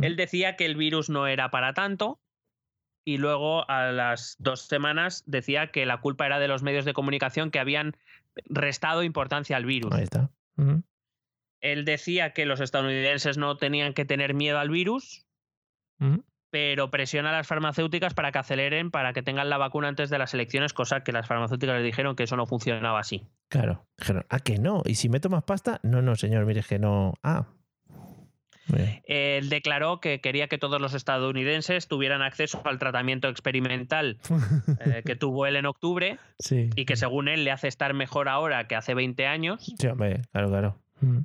Él decía que el virus no era para tanto y luego a las dos semanas decía que la culpa era de los medios de comunicación que habían restado importancia al virus. Ahí está. Él decía que los estadounidenses no tenían que tener miedo al virus, pero presiona a las farmacéuticas para que aceleren, para que tengan la vacuna antes de las elecciones, cosa que las farmacéuticas le dijeron que eso no funcionaba así. Claro. Dijeron, ah, que no. ¿Y si meto más pasta? No, no, señor, mire, es que no. Ah. Él declaró que quería que todos los estadounidenses tuvieran acceso al tratamiento experimental eh, que tuvo él en octubre sí. y que según él le hace estar mejor ahora que hace 20 años, Sí, hombre, claro, claro. Mm.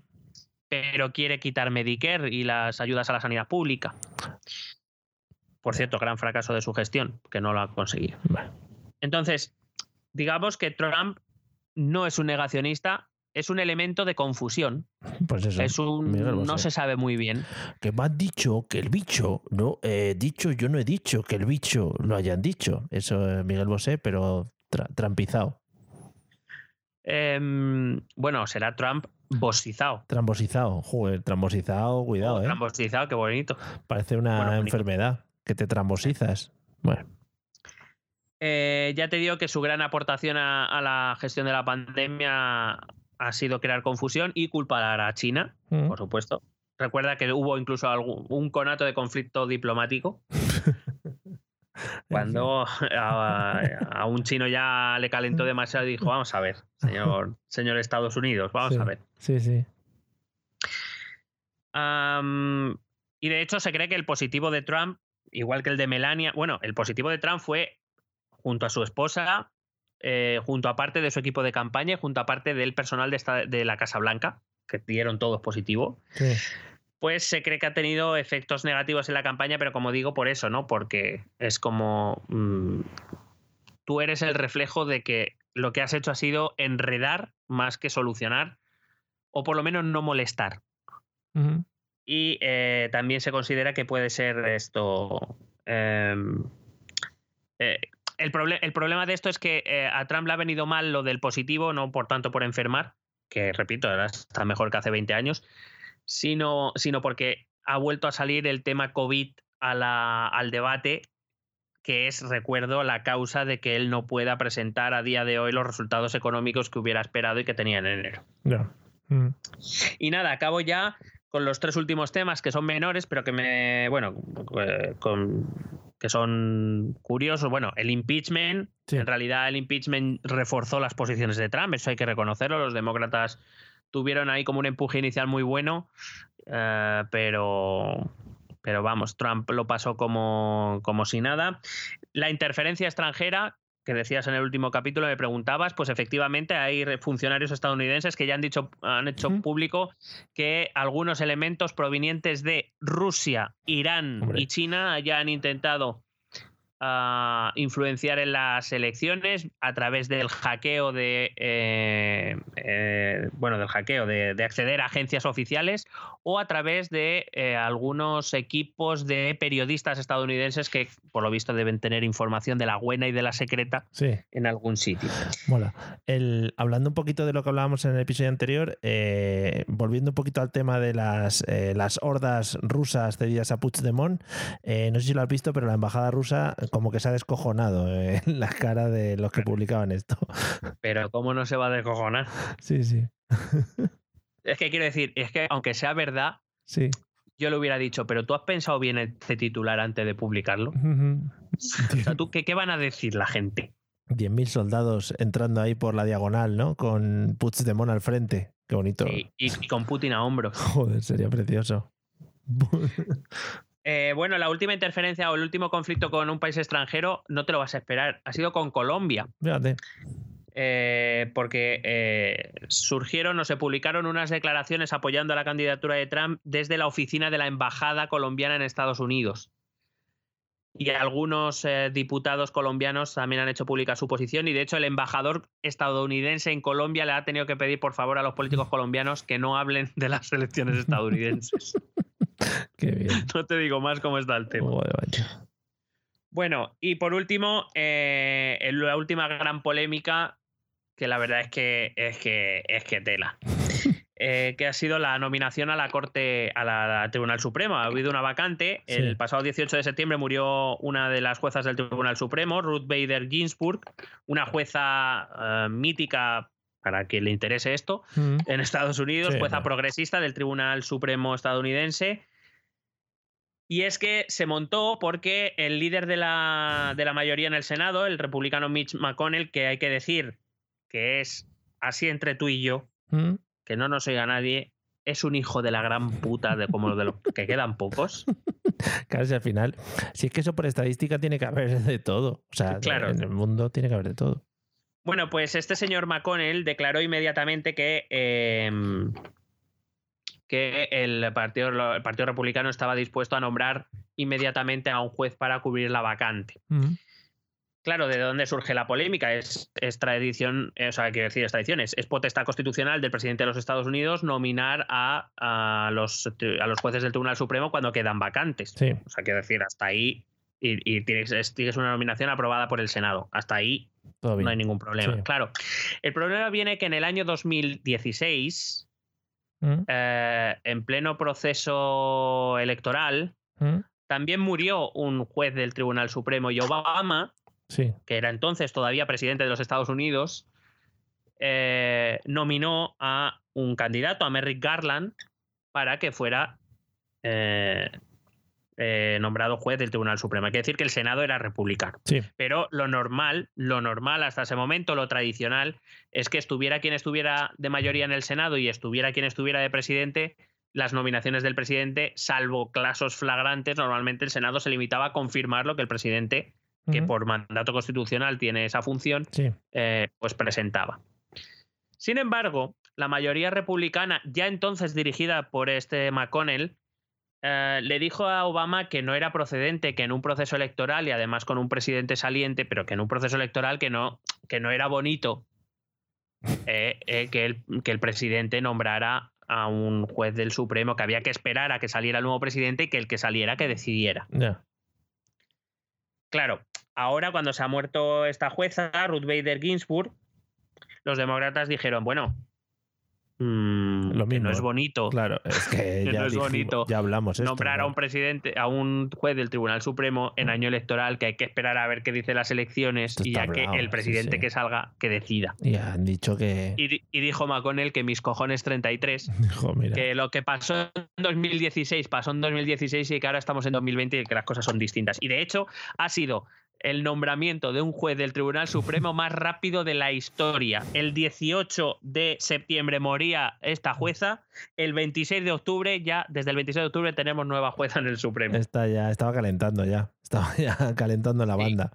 pero quiere quitar Medicare y las ayudas a la sanidad pública. Por cierto, gran fracaso de su gestión, que no lo ha conseguido. Entonces, digamos que Trump no es un negacionista, es un elemento de confusión. Pues eso. Es un no se sabe muy bien. Que me han dicho que el bicho, no, he dicho, yo no he dicho que el bicho lo hayan dicho. Eso es Miguel Bosé, pero tra- trampizado. Em, bueno, será Trump Trambosizado. Trambosizado, joder, trambosizado, cuidado, Oh, ¿eh? Trambosizado, qué bonito. Parece una Bueno, enfermedad que te trambosizas. Bueno, Eh, ya te digo que su gran aportación a, a la gestión de la pandemia ha sido crear confusión y culpar a China, mm, por supuesto. Recuerda que hubo incluso algún, un conato de conflicto diplomático cuando a, a un chino ya le calentó demasiado y dijo, vamos a ver, señor, señor Estados Unidos, vamos Sí. a ver. Sí, sí. Y de hecho se cree que el positivo de Trump, igual que el de Melania, bueno, el positivo de Trump fue junto a su esposa, eh, junto a parte de su equipo de campaña y junto a parte del personal de, esta- de la Casa Blanca, que dieron todos positivo, sí. pues se cree que ha tenido efectos negativos en la campaña, pero como digo, por eso, ¿no? Porque es como mm, tú eres el reflejo de que lo que has hecho ha sido enredar más que solucionar, o por lo menos no molestar. Y eh, también se considera que puede ser esto. em, eh, el, proble- el problema de esto es que eh, a Trump le ha venido mal lo del positivo, no por tanto por enfermar, que repito, ahora está mejor que hace 20 años, sino, sino porque ha vuelto a salir el tema COVID a la- al debate, que es, recuerdo, la causa de que él no pueda presentar a día de hoy los resultados económicos que hubiera esperado y que tenía en enero. Mm. Y nada, acabo ya con los tres últimos temas que son menores, pero que me. Bueno, eh, con, que son curiosos. Bueno, el impeachment. Sí. En realidad, el impeachment reforzó las posiciones de Trump, eso hay que reconocerlo. Los demócratas tuvieron ahí como un empuje inicial muy bueno, eh, pero. Pero vamos, Trump lo pasó como, como si nada. La interferencia extranjera, que decías en el último capítulo, me preguntabas, pues efectivamente hay funcionarios estadounidenses que ya han dicho, han hecho público que algunos elementos provenientes de Rusia, Irán Hombre. y China ya han intentado influenciar en las elecciones a través del hackeo de eh, eh, bueno del hackeo de, de acceder a agencias oficiales o a través de eh, algunos equipos de periodistas estadounidenses que por lo visto deben tener información de la buena y de la secreta Sí. en algún sitio. Mola. El, hablando un poquito de lo que hablábamos en el episodio anterior, eh, volviendo un poquito al tema de las, eh, las hordas rusas cedidas a Puigdemont, eh, no sé si lo has visto, pero la embajada rusa como que se ha descojonado eh, en la cara de los que publicaban esto. Pero cómo no se va a descojonar. Sí, sí. Es que quiero decir, es que aunque sea verdad, Sí. yo le hubiera dicho, pero tú has pensado bien este titular antes de publicarlo. O sea, ¿tú qué, qué van a decir la gente? 10.000 soldados entrando ahí por la diagonal, ¿no? Con Puigdemont al frente. Qué bonito. Y, y- y con Putin a hombros. Joder, sería precioso. Eh, bueno, la última interferencia o el último conflicto con un país extranjero no te lo vas a esperar. Ha sido con Colombia. Fíjate. eh, porque eh, surgieron o se publicaron unas declaraciones apoyando a la candidatura de Trump desde la oficina de la Embajada colombiana en Estados Unidos. Y algunos eh, diputados colombianos también han hecho pública su posición y de hecho el embajador estadounidense en Colombia le ha tenido que pedir por favor a los políticos colombianos que no hablen de las elecciones estadounidenses. Qué bien. no te digo más cómo está el tema. Joder. Bueno, y por último, eh, la última gran polémica, que la verdad es que es que es que tela. eh, que ha sido la nominación a la Corte, a la, a Tribunal Supremo. Ha habido una vacante. Sí. El pasado 18 de septiembre murió una de las juezas del Tribunal Supremo, Ruth Bader Ginsburg, una jueza eh, mítica para quien le interese esto, Mm. en Estados Unidos, Sí, jueza progresista del Tribunal Supremo estadounidense. Y es que se montó porque el líder de la, de la mayoría en el Senado, el republicano Mitch McConnell, que hay que decir que es así entre tú y yo, Mm. que no nos oiga nadie, es un hijo de la gran puta de como de los que quedan pocos. Claro, si al final, si es que eso por estadística tiene que haber de todo. O sea, Claro. en el mundo tiene que haber de todo. Bueno, pues este señor McConnell declaró inmediatamente que, eh, que el partido, el partido Republicano estaba dispuesto a nombrar inmediatamente a un juez para cubrir la vacante. Claro, ¿de dónde surge la polémica? Es, es tradición, eh, o sea, quiero decir, es tradición, es, es potestad constitucional del presidente de los Estados Unidos nominar a, a los, a los jueces del Tribunal Supremo cuando quedan vacantes. Sí. O sea, quiero decir, hasta ahí, y, y tienes, es- tienes una nominación aprobada por el Senado. Hasta ahí Todo no hay ningún problema. Sí. Claro. El problema viene que en el año 2016 Mm, eh, en pleno proceso electoral, mm, también murió un juez del Tribunal Supremo y Obama, Sí. que era entonces todavía presidente de los Estados Unidos, eh, nominó a un candidato, a Merrick Garland, para que fuera eh, eh, nombrado juez del Tribunal Supremo. Hay que decir que el Senado era republicano. Sí. Pero lo normal, lo normal hasta ese momento, lo tradicional, es que estuviera quien estuviera de mayoría en el Senado y estuviera quien estuviera de presidente, las nominaciones del presidente, salvo casos flagrantes, normalmente el Senado se limitaba a confirmar lo que el presidente, que por mandato constitucional tiene esa función, Sí. eh, pues presentaba. Sin embargo, la mayoría republicana, ya entonces dirigida por este McConnell, eh, le dijo a Obama que no era procedente que en un proceso electoral y además con un presidente saliente, pero que en un proceso electoral que no, que no era bonito eh, eh, que, el, que el presidente nombrara a un juez del Supremo, que había que esperar a que saliera el nuevo presidente y que el que saliera que decidiera. Claro, ahora cuando se ha muerto esta jueza, Ruth Bader Ginsburg, los demócratas dijeron, bueno, mm, Lo que no mismo. es bonito Claro, es que Que ya, no es dijimos- bonito ya hablamos esto. nombrar a un presidente, a un juez del Tribunal Supremo en año electoral, que hay que esperar a ver qué dicen las elecciones Esto y ya que el presidente sí. que salga, que decida. Y han dicho que. Y dijo McConnell que mis cojones 33, Dijo, mira. que lo que pasó en 2016 pasó en 2016 y que ahora estamos en 2020 y que las cosas son distintas. Y de hecho ha sido el nombramiento de un juez del Tribunal Supremo más rápido de la historia. El 18 de septiembre moría esta jueza, el 26 de octubre ya, desde el 26 de octubre tenemos nueva jueza en el Supremo. Está ya, estaba calentando ya. Estaba ya calentando la Sí. banda.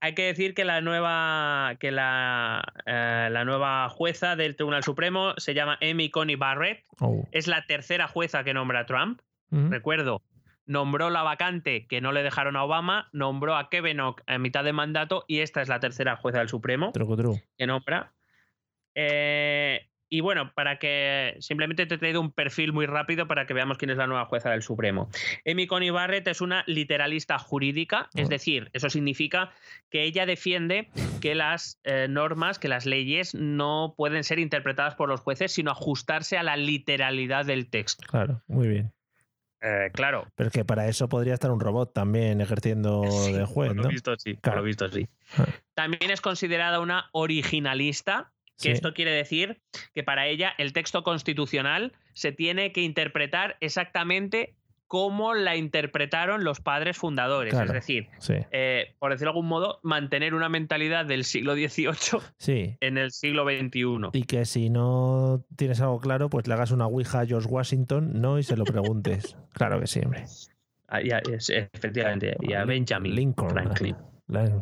Hay que decir que la nueva que la, eh, la nueva jueza del Tribunal Supremo se llama Amy Coney Barrett. Oh. Es la tercera jueza que nombra Trump. Recuerdo, nombró la vacante que no le dejaron a Obama, nombró a Kavanaugh a mitad de mandato y esta es la tercera jueza del Supremo Trucutru. que nombra. Eh, y bueno, para que simplemente te he traído un perfil muy rápido para que veamos quién es la nueva jueza del Supremo. Amy Coney Barrett es una literalista jurídica, es decir, eso significa que ella defiende que las eh, normas, que las leyes no pueden ser interpretadas por los jueces, sino ajustarse a la literalidad del texto. Claro, muy bien. Eh, claro, Pero es que para eso podría estar un robot también ejerciendo Sí, de juez, por lo ¿no? visto sí, por lo visto sí. Ah. También es considerada una originalista, que Sí. esto quiere decir que para ella el texto constitucional se tiene que interpretar exactamente como la interpretaron los padres fundadores. Claro. Es decir, Sí, eh, por decirlo de algún modo, mantener una mentalidad del siglo XVIII sí. en el siglo XXI. Y que si no tienes algo claro, pues le hagas una ouija a George Washington, ¿no? Y se lo preguntes. claro que sí, hombre. Ah, ya, es- efectivamente, y a Benjamin Lincoln. Franklin.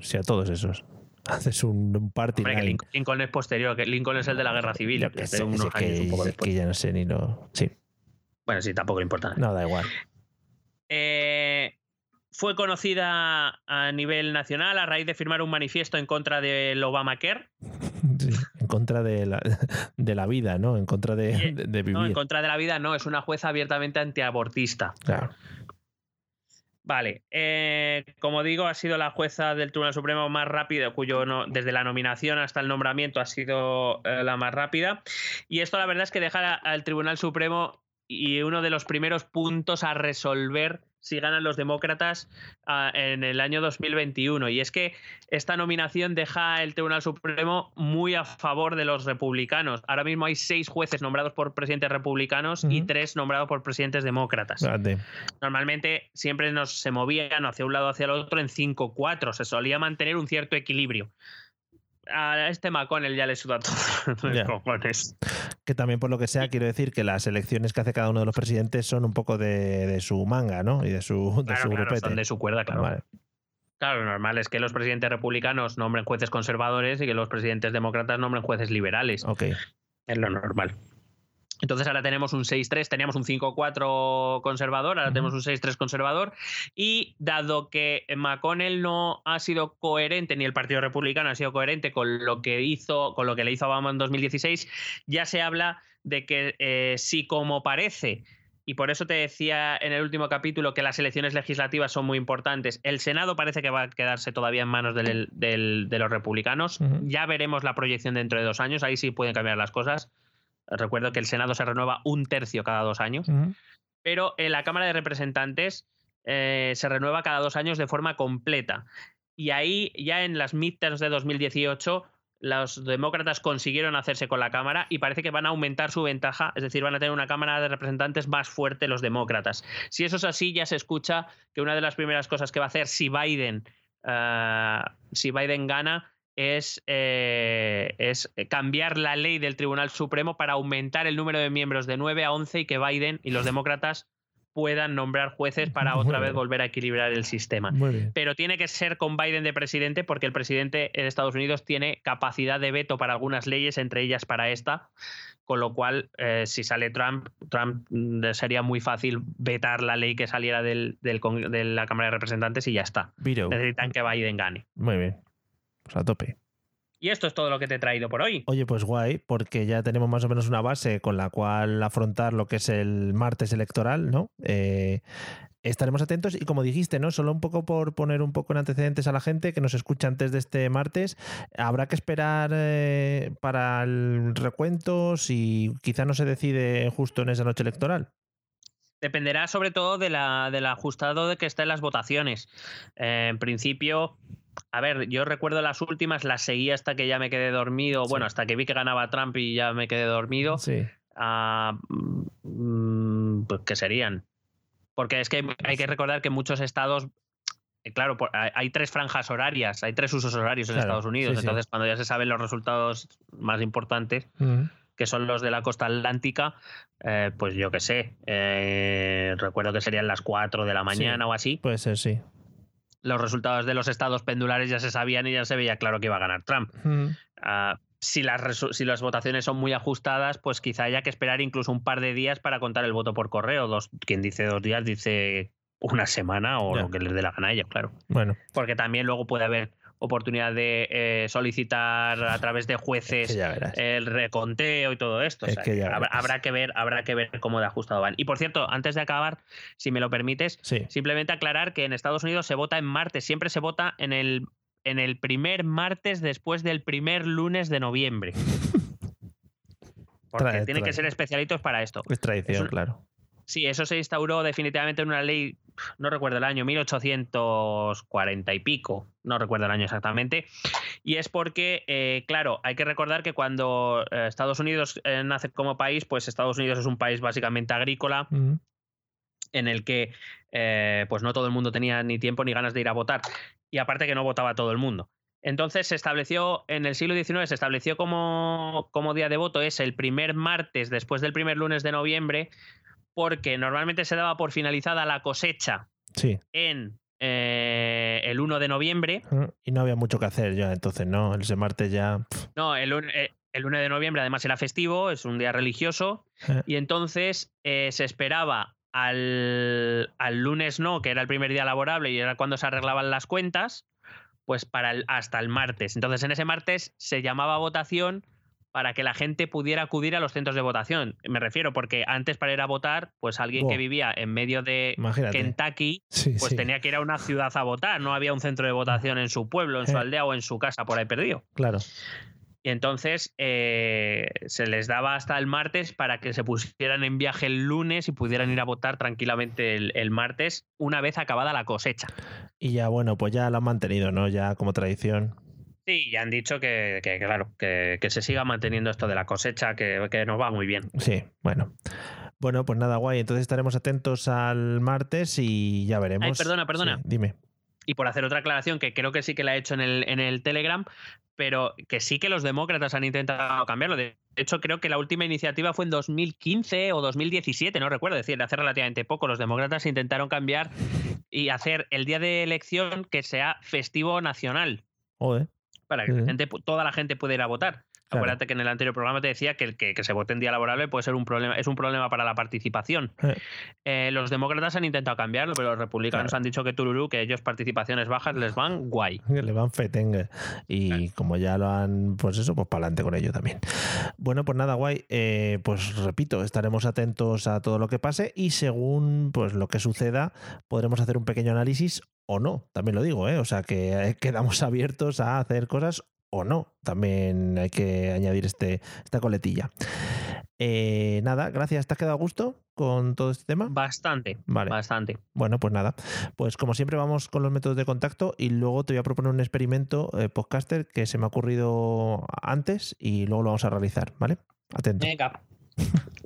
Sí, a todos esos. Haces un, party Hombre, que line. Lincoln, Lincoln es posterior, que Lincoln es el de la guerra civil. Yo que que sé, de unos sí, años que, un poco que ya no sé ni lo... Sí, Bueno, sí, tampoco le importa. no, da igual. Eh, fue conocida a nivel nacional a raíz de firmar un manifiesto en contra del Obamacare, Sí, en contra de la, de la vida, ¿no? En contra de, Sí, de- de vivir. no, en contra de la vida, no, es una jueza abiertamente antiabortista. Claro. Vale, eh, como digo, ha sido la jueza del Tribunal Supremo más rápida, cuyo no- desde la nominación hasta el nombramiento ha sido eh, la más rápida. Y esto la verdad es que deja al Tribunal Supremo y uno de los primeros puntos a resolver si ganan los demócratas ah, en el año 2021. Y es que esta nominación deja el Tribunal Supremo muy a favor de los republicanos. Ahora mismo hay seis jueces nombrados por presidentes republicanos y tres nombrados por presidentes demócratas normalmente siempre nos se movían hacia un lado hacia el otro en 5-4, se solía mantener un cierto equilibrio. A este McConnell ya le suda todo cojones. Que también por lo que sea, quiero decir que las elecciones que hace cada uno de los presidentes son un poco de, de su manga, ¿no? Y de su, de Claro, su claro, grupete. son de su cuerda, claro. Vale. Claro, lo normal es que los presidentes republicanos nombren jueces conservadores y que los presidentes demócratas nombren jueces liberales. Ok. Es lo normal. Entonces ahora tenemos un 6-3, teníamos un 5-4 conservador, ahora tenemos un 6-3 conservador. Y dado que McConnell no ha sido coherente, ni el Partido Republicano ha sido coherente con lo que hizo, con lo que le hizo a Obama en 2016, ya se habla de que eh, si como parece, y por eso te decía en el último capítulo que las elecciones legislativas son muy importantes, el Senado parece que va a quedarse todavía en manos del- del- de los republicanos. Ya veremos la proyección dentro de dos años, ahí sí pueden cambiar las cosas Recuerdo que el Senado se renueva un tercio cada dos años, pero en la Cámara de Representantes eh, se renueva cada dos años de forma completa. Y ahí, ya en las midterms de 2018, los demócratas consiguieron hacerse con la Cámara y parece que van a aumentar su ventaja, es decir, van a tener una Cámara de Representantes más fuerte los demócratas. Si eso es así, ya se escucha que una de las primeras cosas que va a hacer si Biden, eh, si Biden gana es, eh, es cambiar la ley del Tribunal Supremo para aumentar el número de miembros de 9 a 11 y que Biden y los demócratas puedan nombrar jueces para Muy otra vez volver a equilibrar el sistema pero tiene que ser con Biden de presidente porque el presidente de Estados Unidos tiene capacidad de veto para algunas leyes, entre ellas para esta, con lo cual eh, si sale Trump, Trump mm, sería muy fácil vetar la ley que saliera del, de la Cámara de Representantes y ya está. Necesitan que Biden gane. Muy bien. Pues a tope. Y esto es todo lo que te he traído por hoy. Oye, pues guay, porque ya tenemos más o menos una base con la cual afrontar lo que es el martes electoral, ¿no? Eh, estaremos atentos y como dijiste, ¿no? Solo un poco por poner un poco en antecedentes a la gente que nos escucha antes de este martes, habrá que esperar eh, para el recuento si quizá no se decide justo en esa noche electoral. Dependerá sobre todo de la, del ajustado de que estén las votaciones. Eh, en principio, a ver, yo recuerdo las últimas, las seguí hasta que ya me quedé dormido, Sí. bueno, hasta que vi que ganaba Trump y ya me quedé dormido. Sí. Ah, mm, pues, ¿Qué serían? Porque es que hay que recordar que muchos estados, eh, claro, hay tres franjas horarias, hay tres usos horarios en Claro, Estados Unidos, sí, sí. entonces cuando ya se saben los resultados más importantes, Mm. que son los de la costa atlántica, eh, pues yo qué sé, eh, recuerdo que serían las 4 de la mañana o así. Puede ser, sí. Los resultados de los estados pendulares ya se sabían y ya se veía claro que iba a ganar Trump. Mm. Ah, si, las, si las votaciones son muy ajustadas, pues quizá haya que esperar incluso un par de días para contar el voto por correo. Dos, quien dice dos días dice una semana o lo que les dé la gana a ellos, claro. Bueno, Porque también luego puede haber oportunidad de eh, solicitar a través de es jueces el reconteo y todo esto. O sea, que habrá, que ver, habrá que ver cómo de ajustado van. Y por cierto, antes de acabar, si me lo permites, Sí. simplemente aclarar que en Estados Unidos se vota en martes, siempre se vota en el, en el primer martes después del primer lunes de noviembre. Porque Trae, tienen trae. que ser especialitos para esto. Es tradición, Es un- claro. Sí, eso se instauró definitivamente en una ley, no recuerdo el año, 1840 y pico, no recuerdo el año exactamente. Y es porque, eh, claro, hay que recordar que cuando eh, Estados Unidos eh, nace como país, pues Estados Unidos es un país básicamente agrícola en el que eh, pues no todo el mundo tenía ni tiempo ni ganas de ir a votar. Y aparte que no votaba todo el mundo. Entonces se estableció, en el siglo XIX, se estableció como, como día de voto, es el primer martes después del primer lunes de noviembre, porque normalmente se daba por finalizada la cosecha Sí. en eh, el 1 de noviembre. Mm. Y no había mucho que hacer ya, entonces, ¿no? Ese martes ya. No, el, eh, el 1 de noviembre además era festivo, es un día religioso, Eh. y entonces eh, se esperaba al, al lunes no, que era el primer día laborable y era cuando se arreglaban las cuentas, pues para el- hasta el martes. Entonces en ese martes se llamaba votación para que la gente pudiera acudir a los centros de votación. Me refiero porque antes para ir a votar, pues alguien que vivía en medio de Imagínate. Kentucky, Sí, pues sí, tenía que ir a una ciudad a votar, no había un centro de votación en su pueblo, en su Eh. aldea o en su casa por ahí perdido. Claro. Y entonces eh, se les daba hasta el martes para que se pusieran en viaje el lunes y pudieran ir a votar tranquilamente el, el martes una vez acabada la cosecha. Y ya, bueno, pues ya lo han mantenido, ¿no? Ya como tradición. Sí, ya han dicho que, que, claro, que, que se siga manteniendo esto de la cosecha, que, que nos va muy bien. Sí, bueno. Bueno, pues nada, guay. Entonces estaremos atentos al martes y ya veremos. Ay, perdona, perdona. Sí, dime. Y por hacer otra aclaración, que creo que sí que la he hecho en el, en el Telegram, pero que sí que los demócratas han intentado cambiarlo. De hecho, creo que la última iniciativa fue en 2015 o 2017, no recuerdo, es decir, hace relativamente poco. Los demócratas intentaron cambiar y hacer el día de elección que sea festivo nacional, Joder. Para que la gente toda la gente pueda ir a votar. Claro. Acuérdate que en el anterior programa te decía que el que, que se vote en día laborable puede ser un problema, es un problema para la participación. Eh. Eh, los demócratas han intentado cambiarlo, pero los republicanos Claro. han dicho que tururú, que ellos participaciones bajas les van guay. Que le van fetengue. Y como ya lo han, pues eso, pues para adelante con ello también. Bueno, pues nada, guay. Eh, pues repito, estaremos atentos a todo lo que pase y según pues lo que suceda, podremos hacer un pequeño análisis o no. También lo digo, ¿eh? O sea que eh, quedamos abiertos a hacer cosas o no. También hay que añadir este, esta coletilla. Eh, nada, gracias. ¿Te has quedado a gusto con todo este tema? Bastante. Vale. Bastante. Bueno, pues nada. Pues como siempre vamos con los métodos de contacto y luego te voy a proponer un experimento eh, podcaster que se me ha ocurrido antes y luego lo vamos a realizar, ¿vale? Atento. Venga.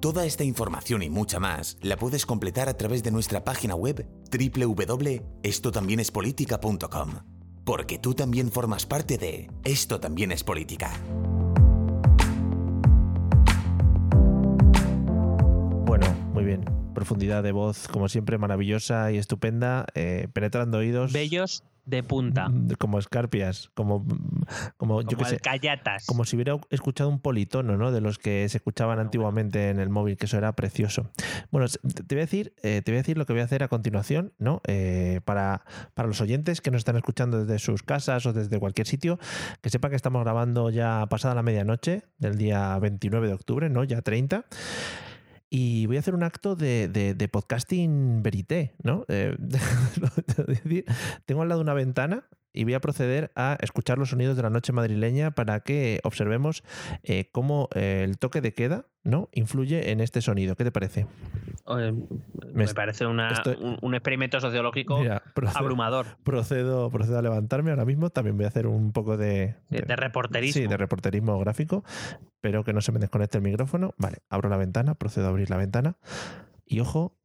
Toda esta información y mucha más la puedes completar a través de nuestra página web www.estotambiénespolitica.com. Porque tú también formas parte de Esto también es política. Bueno, muy bien. Profundidad de voz, como siempre, maravillosa y estupenda, eh, penetrando oídos. Bellos de punta. Como escarpias, como, como, yo que sé. Callatas. Como si hubiera escuchado un politono, ¿no? De los que se escuchaban antiguamente en el móvil, que eso era precioso. Bueno, te voy a decir, eh, te voy a decir lo que voy a hacer a continuación, ¿no? Eh, para, para los oyentes que nos están escuchando desde sus casas o desde cualquier sitio, que sepan que estamos grabando ya pasada la medianoche del día 29 de octubre, ¿no? Ya 30 y voy a hacer un acto de, de, podcasting verité, ¿no? Eh, tengo al lado una ventana y voy a proceder a escuchar los sonidos de la noche madrileña para que observemos eh, cómo eh, el toque de queda ¿no? influye en este sonido. ¿Qué te parece? me, parece un, experimento sociológico abrumador. Procedo, procedo a levantarme ahora mismo. También voy a hacer un poco de, de, de reporterismo. Sí, de reporterismo gráfico. Espero que no se me desconecte el micrófono. Vale, abro la ventana, procedo a abrir la ventana. Y ojo,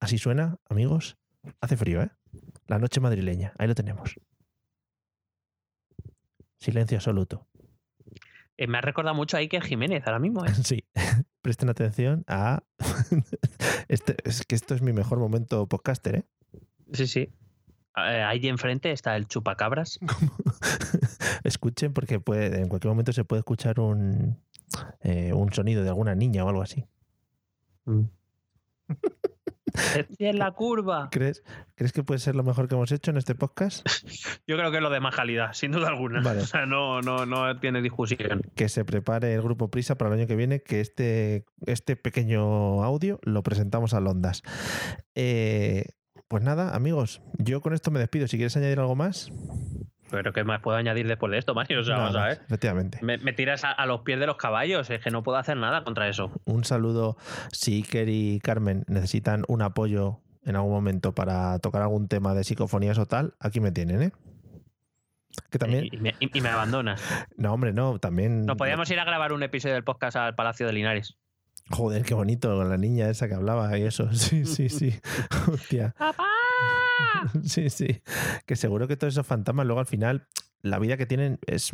así suena, amigos. Hace frío, ¿eh? La noche madrileña. Ahí lo tenemos. Silencio absoluto. Eh, me ha recordado mucho a Iker Jiménez ahora mismo. ¿eh? Sí, presten atención a... este, es que esto es mi mejor momento podcaster, ¿eh? Sí, sí. Eh, ahí enfrente está el chupacabras. Escuchen porque puede, en cualquier momento se puede escuchar un, un sonido de alguna niña o algo así. Mm. en la curva. ¿Crees, ¿Crees que puede ser lo mejor que hemos hecho en este podcast? Yo creo que es lo de más calidad, sin duda alguna. O sea, no, no, no tiene discusión. Que se prepare el grupo Prisa para el año que viene, que este, este pequeño audio lo presentamos a Londas. Eh, pues nada, amigos, yo con esto me despido. Si quieres añadir algo más. Pero ¿qué más puedo añadir después de esto, Mario? O sea, vamos a ver. Efectivamente. Me, tiras a, los pies de los caballos, es que no puedo hacer nada contra eso. Un saludo. Si Iker y Carmen necesitan un apoyo en algún momento para tocar algún tema de psicofonías o tal, aquí me tienen, ¿eh? Que también... Y, me, abandonas. No, hombre, no, también. Nos podíamos ir a grabar un episodio del podcast al Palacio de Linares. Joder, qué bonito, con la niña esa que hablaba y eso. Sí, sí, sí. Hostia. ¡Papá! sí, sí. Que seguro que todos esos fantasmas luego al final la vida que tienen es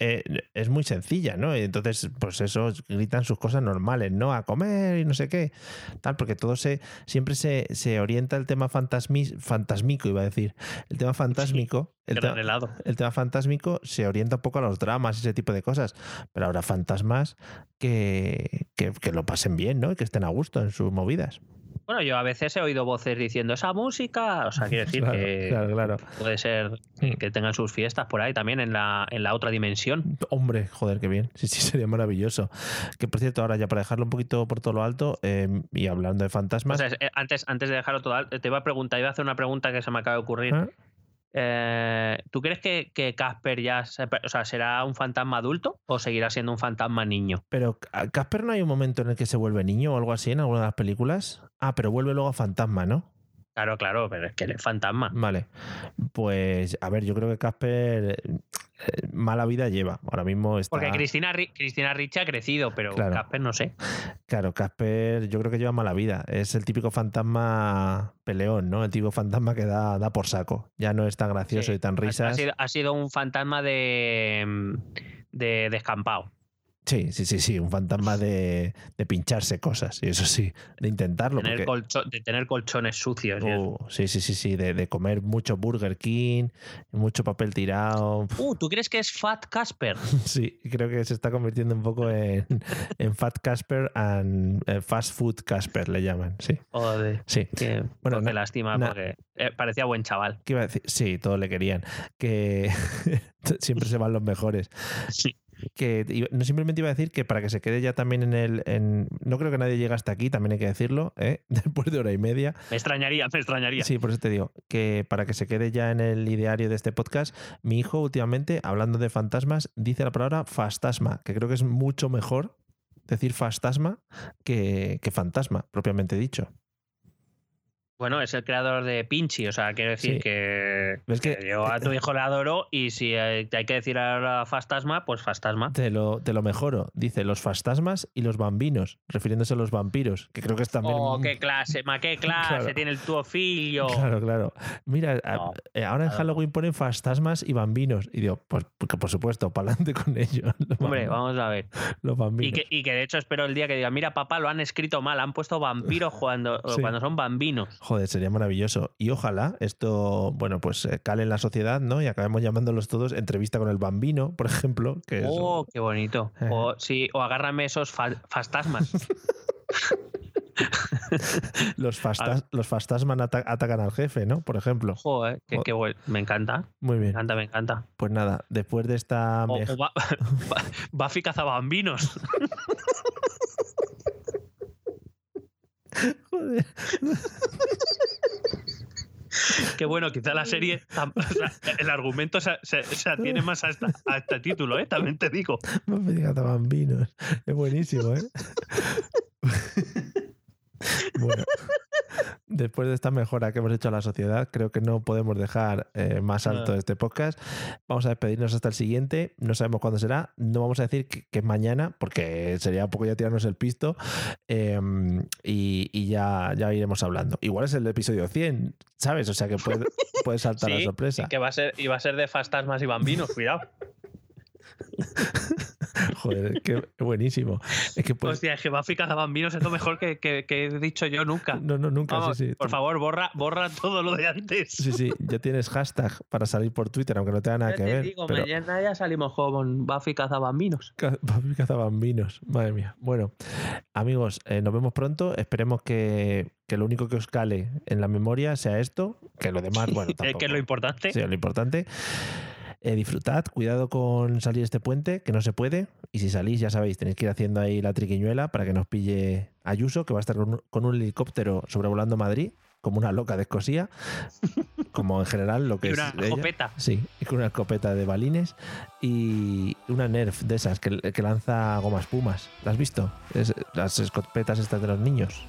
eh, es muy sencilla, ¿no? Entonces, pues eso, gritan sus cosas normales, ¿no? A comer y no sé qué, tal, porque todo se, siempre se, se orienta el tema fantasmico, iba a decir, el tema fantásmico, el, el, tema fantásmico se orienta un poco a los dramas y ese tipo de cosas, pero ahora fantasmas que, que, que lo pasen bien, ¿no? Y que estén a gusto en sus movidas. Bueno, yo a veces he oído voces diciendo esa música, o sea, quiero decir que puede ser mm. que tengan sus fiestas por ahí también en la, en la otra dimensión. Hombre, joder, qué bien. Sí, sí, sería maravilloso. Que por cierto, ahora ya para dejarlo un poquito por todo lo alto em, y hablando de fantasmas. O sea, eh, antes, antes de dejarlo todo alto, te iba a preguntar, iba a hacer una pregunta que se me acaba de ocurrir. ¿Ah? Eh, ¿Tú crees que, Casper ya o sea, será un fantasma adulto o seguirá siendo un fantasma niño? Pero Casper no hay un momento en el que se vuelve niño o algo así en alguna de las películas. Ah, pero vuelve luego a fantasma, ¿no? Claro, claro, pero es que él es fantasma. Vale. Pues, a ver, yo creo que Casper eh, mala vida lleva. Ahora mismo está. Porque Cristina, Cristina Ricci ha crecido, pero Casper no sé. Claro, Casper yo creo que lleva mala vida. Es el típico fantasma peleón, ¿no? El típico fantasma que da, da por saco. Ya no es tan gracioso y tan risas. Ha sido, un fantasma de, de descampado. Sí, sí, sí, sí, un fantasma de, de pincharse cosas, y eso sí, de intentarlo. Tener porque- colcho- de tener colchones sucios. Uh, sí, sí, sí, sí, de, de comer mucho Burger King, mucho papel tirado. Uh, ¿tú crees que es Fat Casper? Sí, creo que se está convirtiendo un poco en, en Fat Casper and eh, Fast Food Casper, le llaman, sí. Joder. Sí. Que, Bueno, bueno, qué lástima, porque eh, parecía buen chaval. ¿Qué iba a decir? Sí, todos le querían. Que siempre se van los mejores. Sí. Que no simplemente iba a decir que para que se quede ya también en el. en- no creo que nadie llegue hasta aquí, también hay que decirlo, ¿eh? después de hora y media. Me extrañaría, me extrañaría. Sí, por eso te digo, que para que se quede ya en el ideario de este podcast, mi hijo últimamente, hablando de fantasmas, dice la palabra fastasma, que creo que es mucho mejor decir fastasma que, que fantasma, propiamente dicho. Bueno, es el creador de Pinchy, o sea, quiero decir Sí. que, ¿Ves que- que yo a tu hijo le adoro y si eh, hay que decir ahora Fastasma, pues Fastasma. Te lo, te lo mejoro. Dice los fantasmas y los bambinos, refiriéndose a los vampiros, que creo que es también. Oh, qué clase, ma, qué clase Claro. tiene el tuo filho. Claro, claro. Mira, No, eh, ahora en. Halloween ponen fantasmas y bambinos. Y digo, pues porque por supuesto, para adelante con ellos. Los Hombre, vamos a ver. Los Y bambinos. que, y que de hecho espero el día que diga, mira papá, lo han escrito mal, han puesto vampiros cuando, Sí. cuando son bambinos. Joder, sería maravilloso. Y ojalá esto, bueno, pues eh, cale en la sociedad, ¿no? Y acabemos llamándolos todos entrevista con el bambino, por ejemplo, que es- Oh, qué bonito. Eh. O, sí, o agárrame esos fa- fantasmas. los, fastas, los fantasmas ata- atacan al jefe, ¿no? Por ejemplo. Joder, qué, qué bueno. Me encanta, Muy me bien. encanta, me encanta. Pues nada, después de esta... O, o Buffy cazabambinos. Qué bueno, quizá la serie, o sea, el argumento se, se- se atiene más a, esta- a este título, ¿eh? también te digo. No me digas bambinos. Es buenísimo, ¿eh? bueno, después de esta mejora que hemos hecho a la sociedad, creo que no podemos dejar eh, más alto este podcast. Vamos a despedirnos hasta el siguiente. No sabemos cuándo será. No vamos a decir que, es mañana, porque sería un poco ya tirarnos el pisto. Eh, y y ya, ya iremos hablando. Igual es el episodio 100, ¿sabes? O sea que puede, puede saltar la sorpresa. y que va a ser, y va a ser de fantasmas y bambinos, cuidado. Joder, qué buenísimo. Es que pues. Hostia, es que Buffy cazabambinos es lo mejor que, que- que he dicho yo nunca. No, no, nunca. Vamos, sí, sí. por favor, borra, borra todo lo de antes. Sí, sí, ya tienes hashtag para salir por Twitter, aunque no tenga nada Ya que te ver. digo, pero mañana ya salimos con Buffy cazabambinos. ca- papi cazabambinos, madre mía. Bueno, amigos, eh, nos vemos pronto. Esperemos que, que lo único que os cale en la memoria sea esto, que lo demás, bueno, Eh, que es tampoco. lo importante. Sí, lo importante. Eh, disfrutad, cuidado con salir este puente, que no se puede. Y si salís, ya sabéis, tenéis que ir haciendo ahí la triquiñuela para que nos pille Ayuso, que va a estar con un, con un helicóptero sobrevolando Madrid, como una loca de Escocia, como en general lo que Y es. una ella. escopeta. Sí, con una escopeta de balines y una Nerf de esas que, que lanza gomas pumas. ¿La has visto? Es- las escopetas estas de los niños.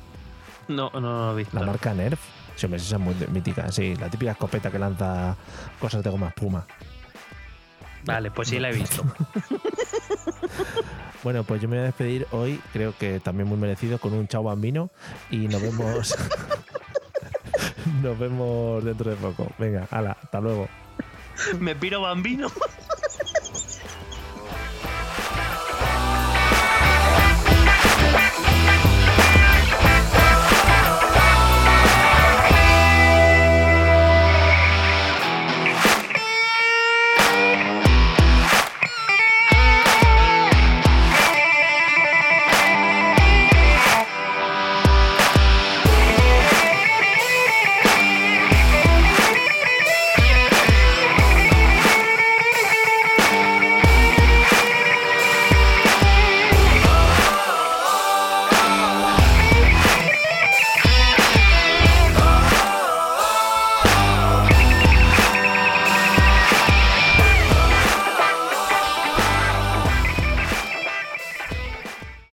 No, no, no he visto. La marca Nerf. Sí, hombre, esa es muy mítica. Sí, la típica escopeta que lanza cosas de goma espuma. Vale, pues sí la he visto. Bueno, pues yo me voy a despedir hoy, creo que también muy merecido, con un chao bambino y nos vemos. nos vemos dentro de poco. Venga, hala, hasta luego. Me piro bambino.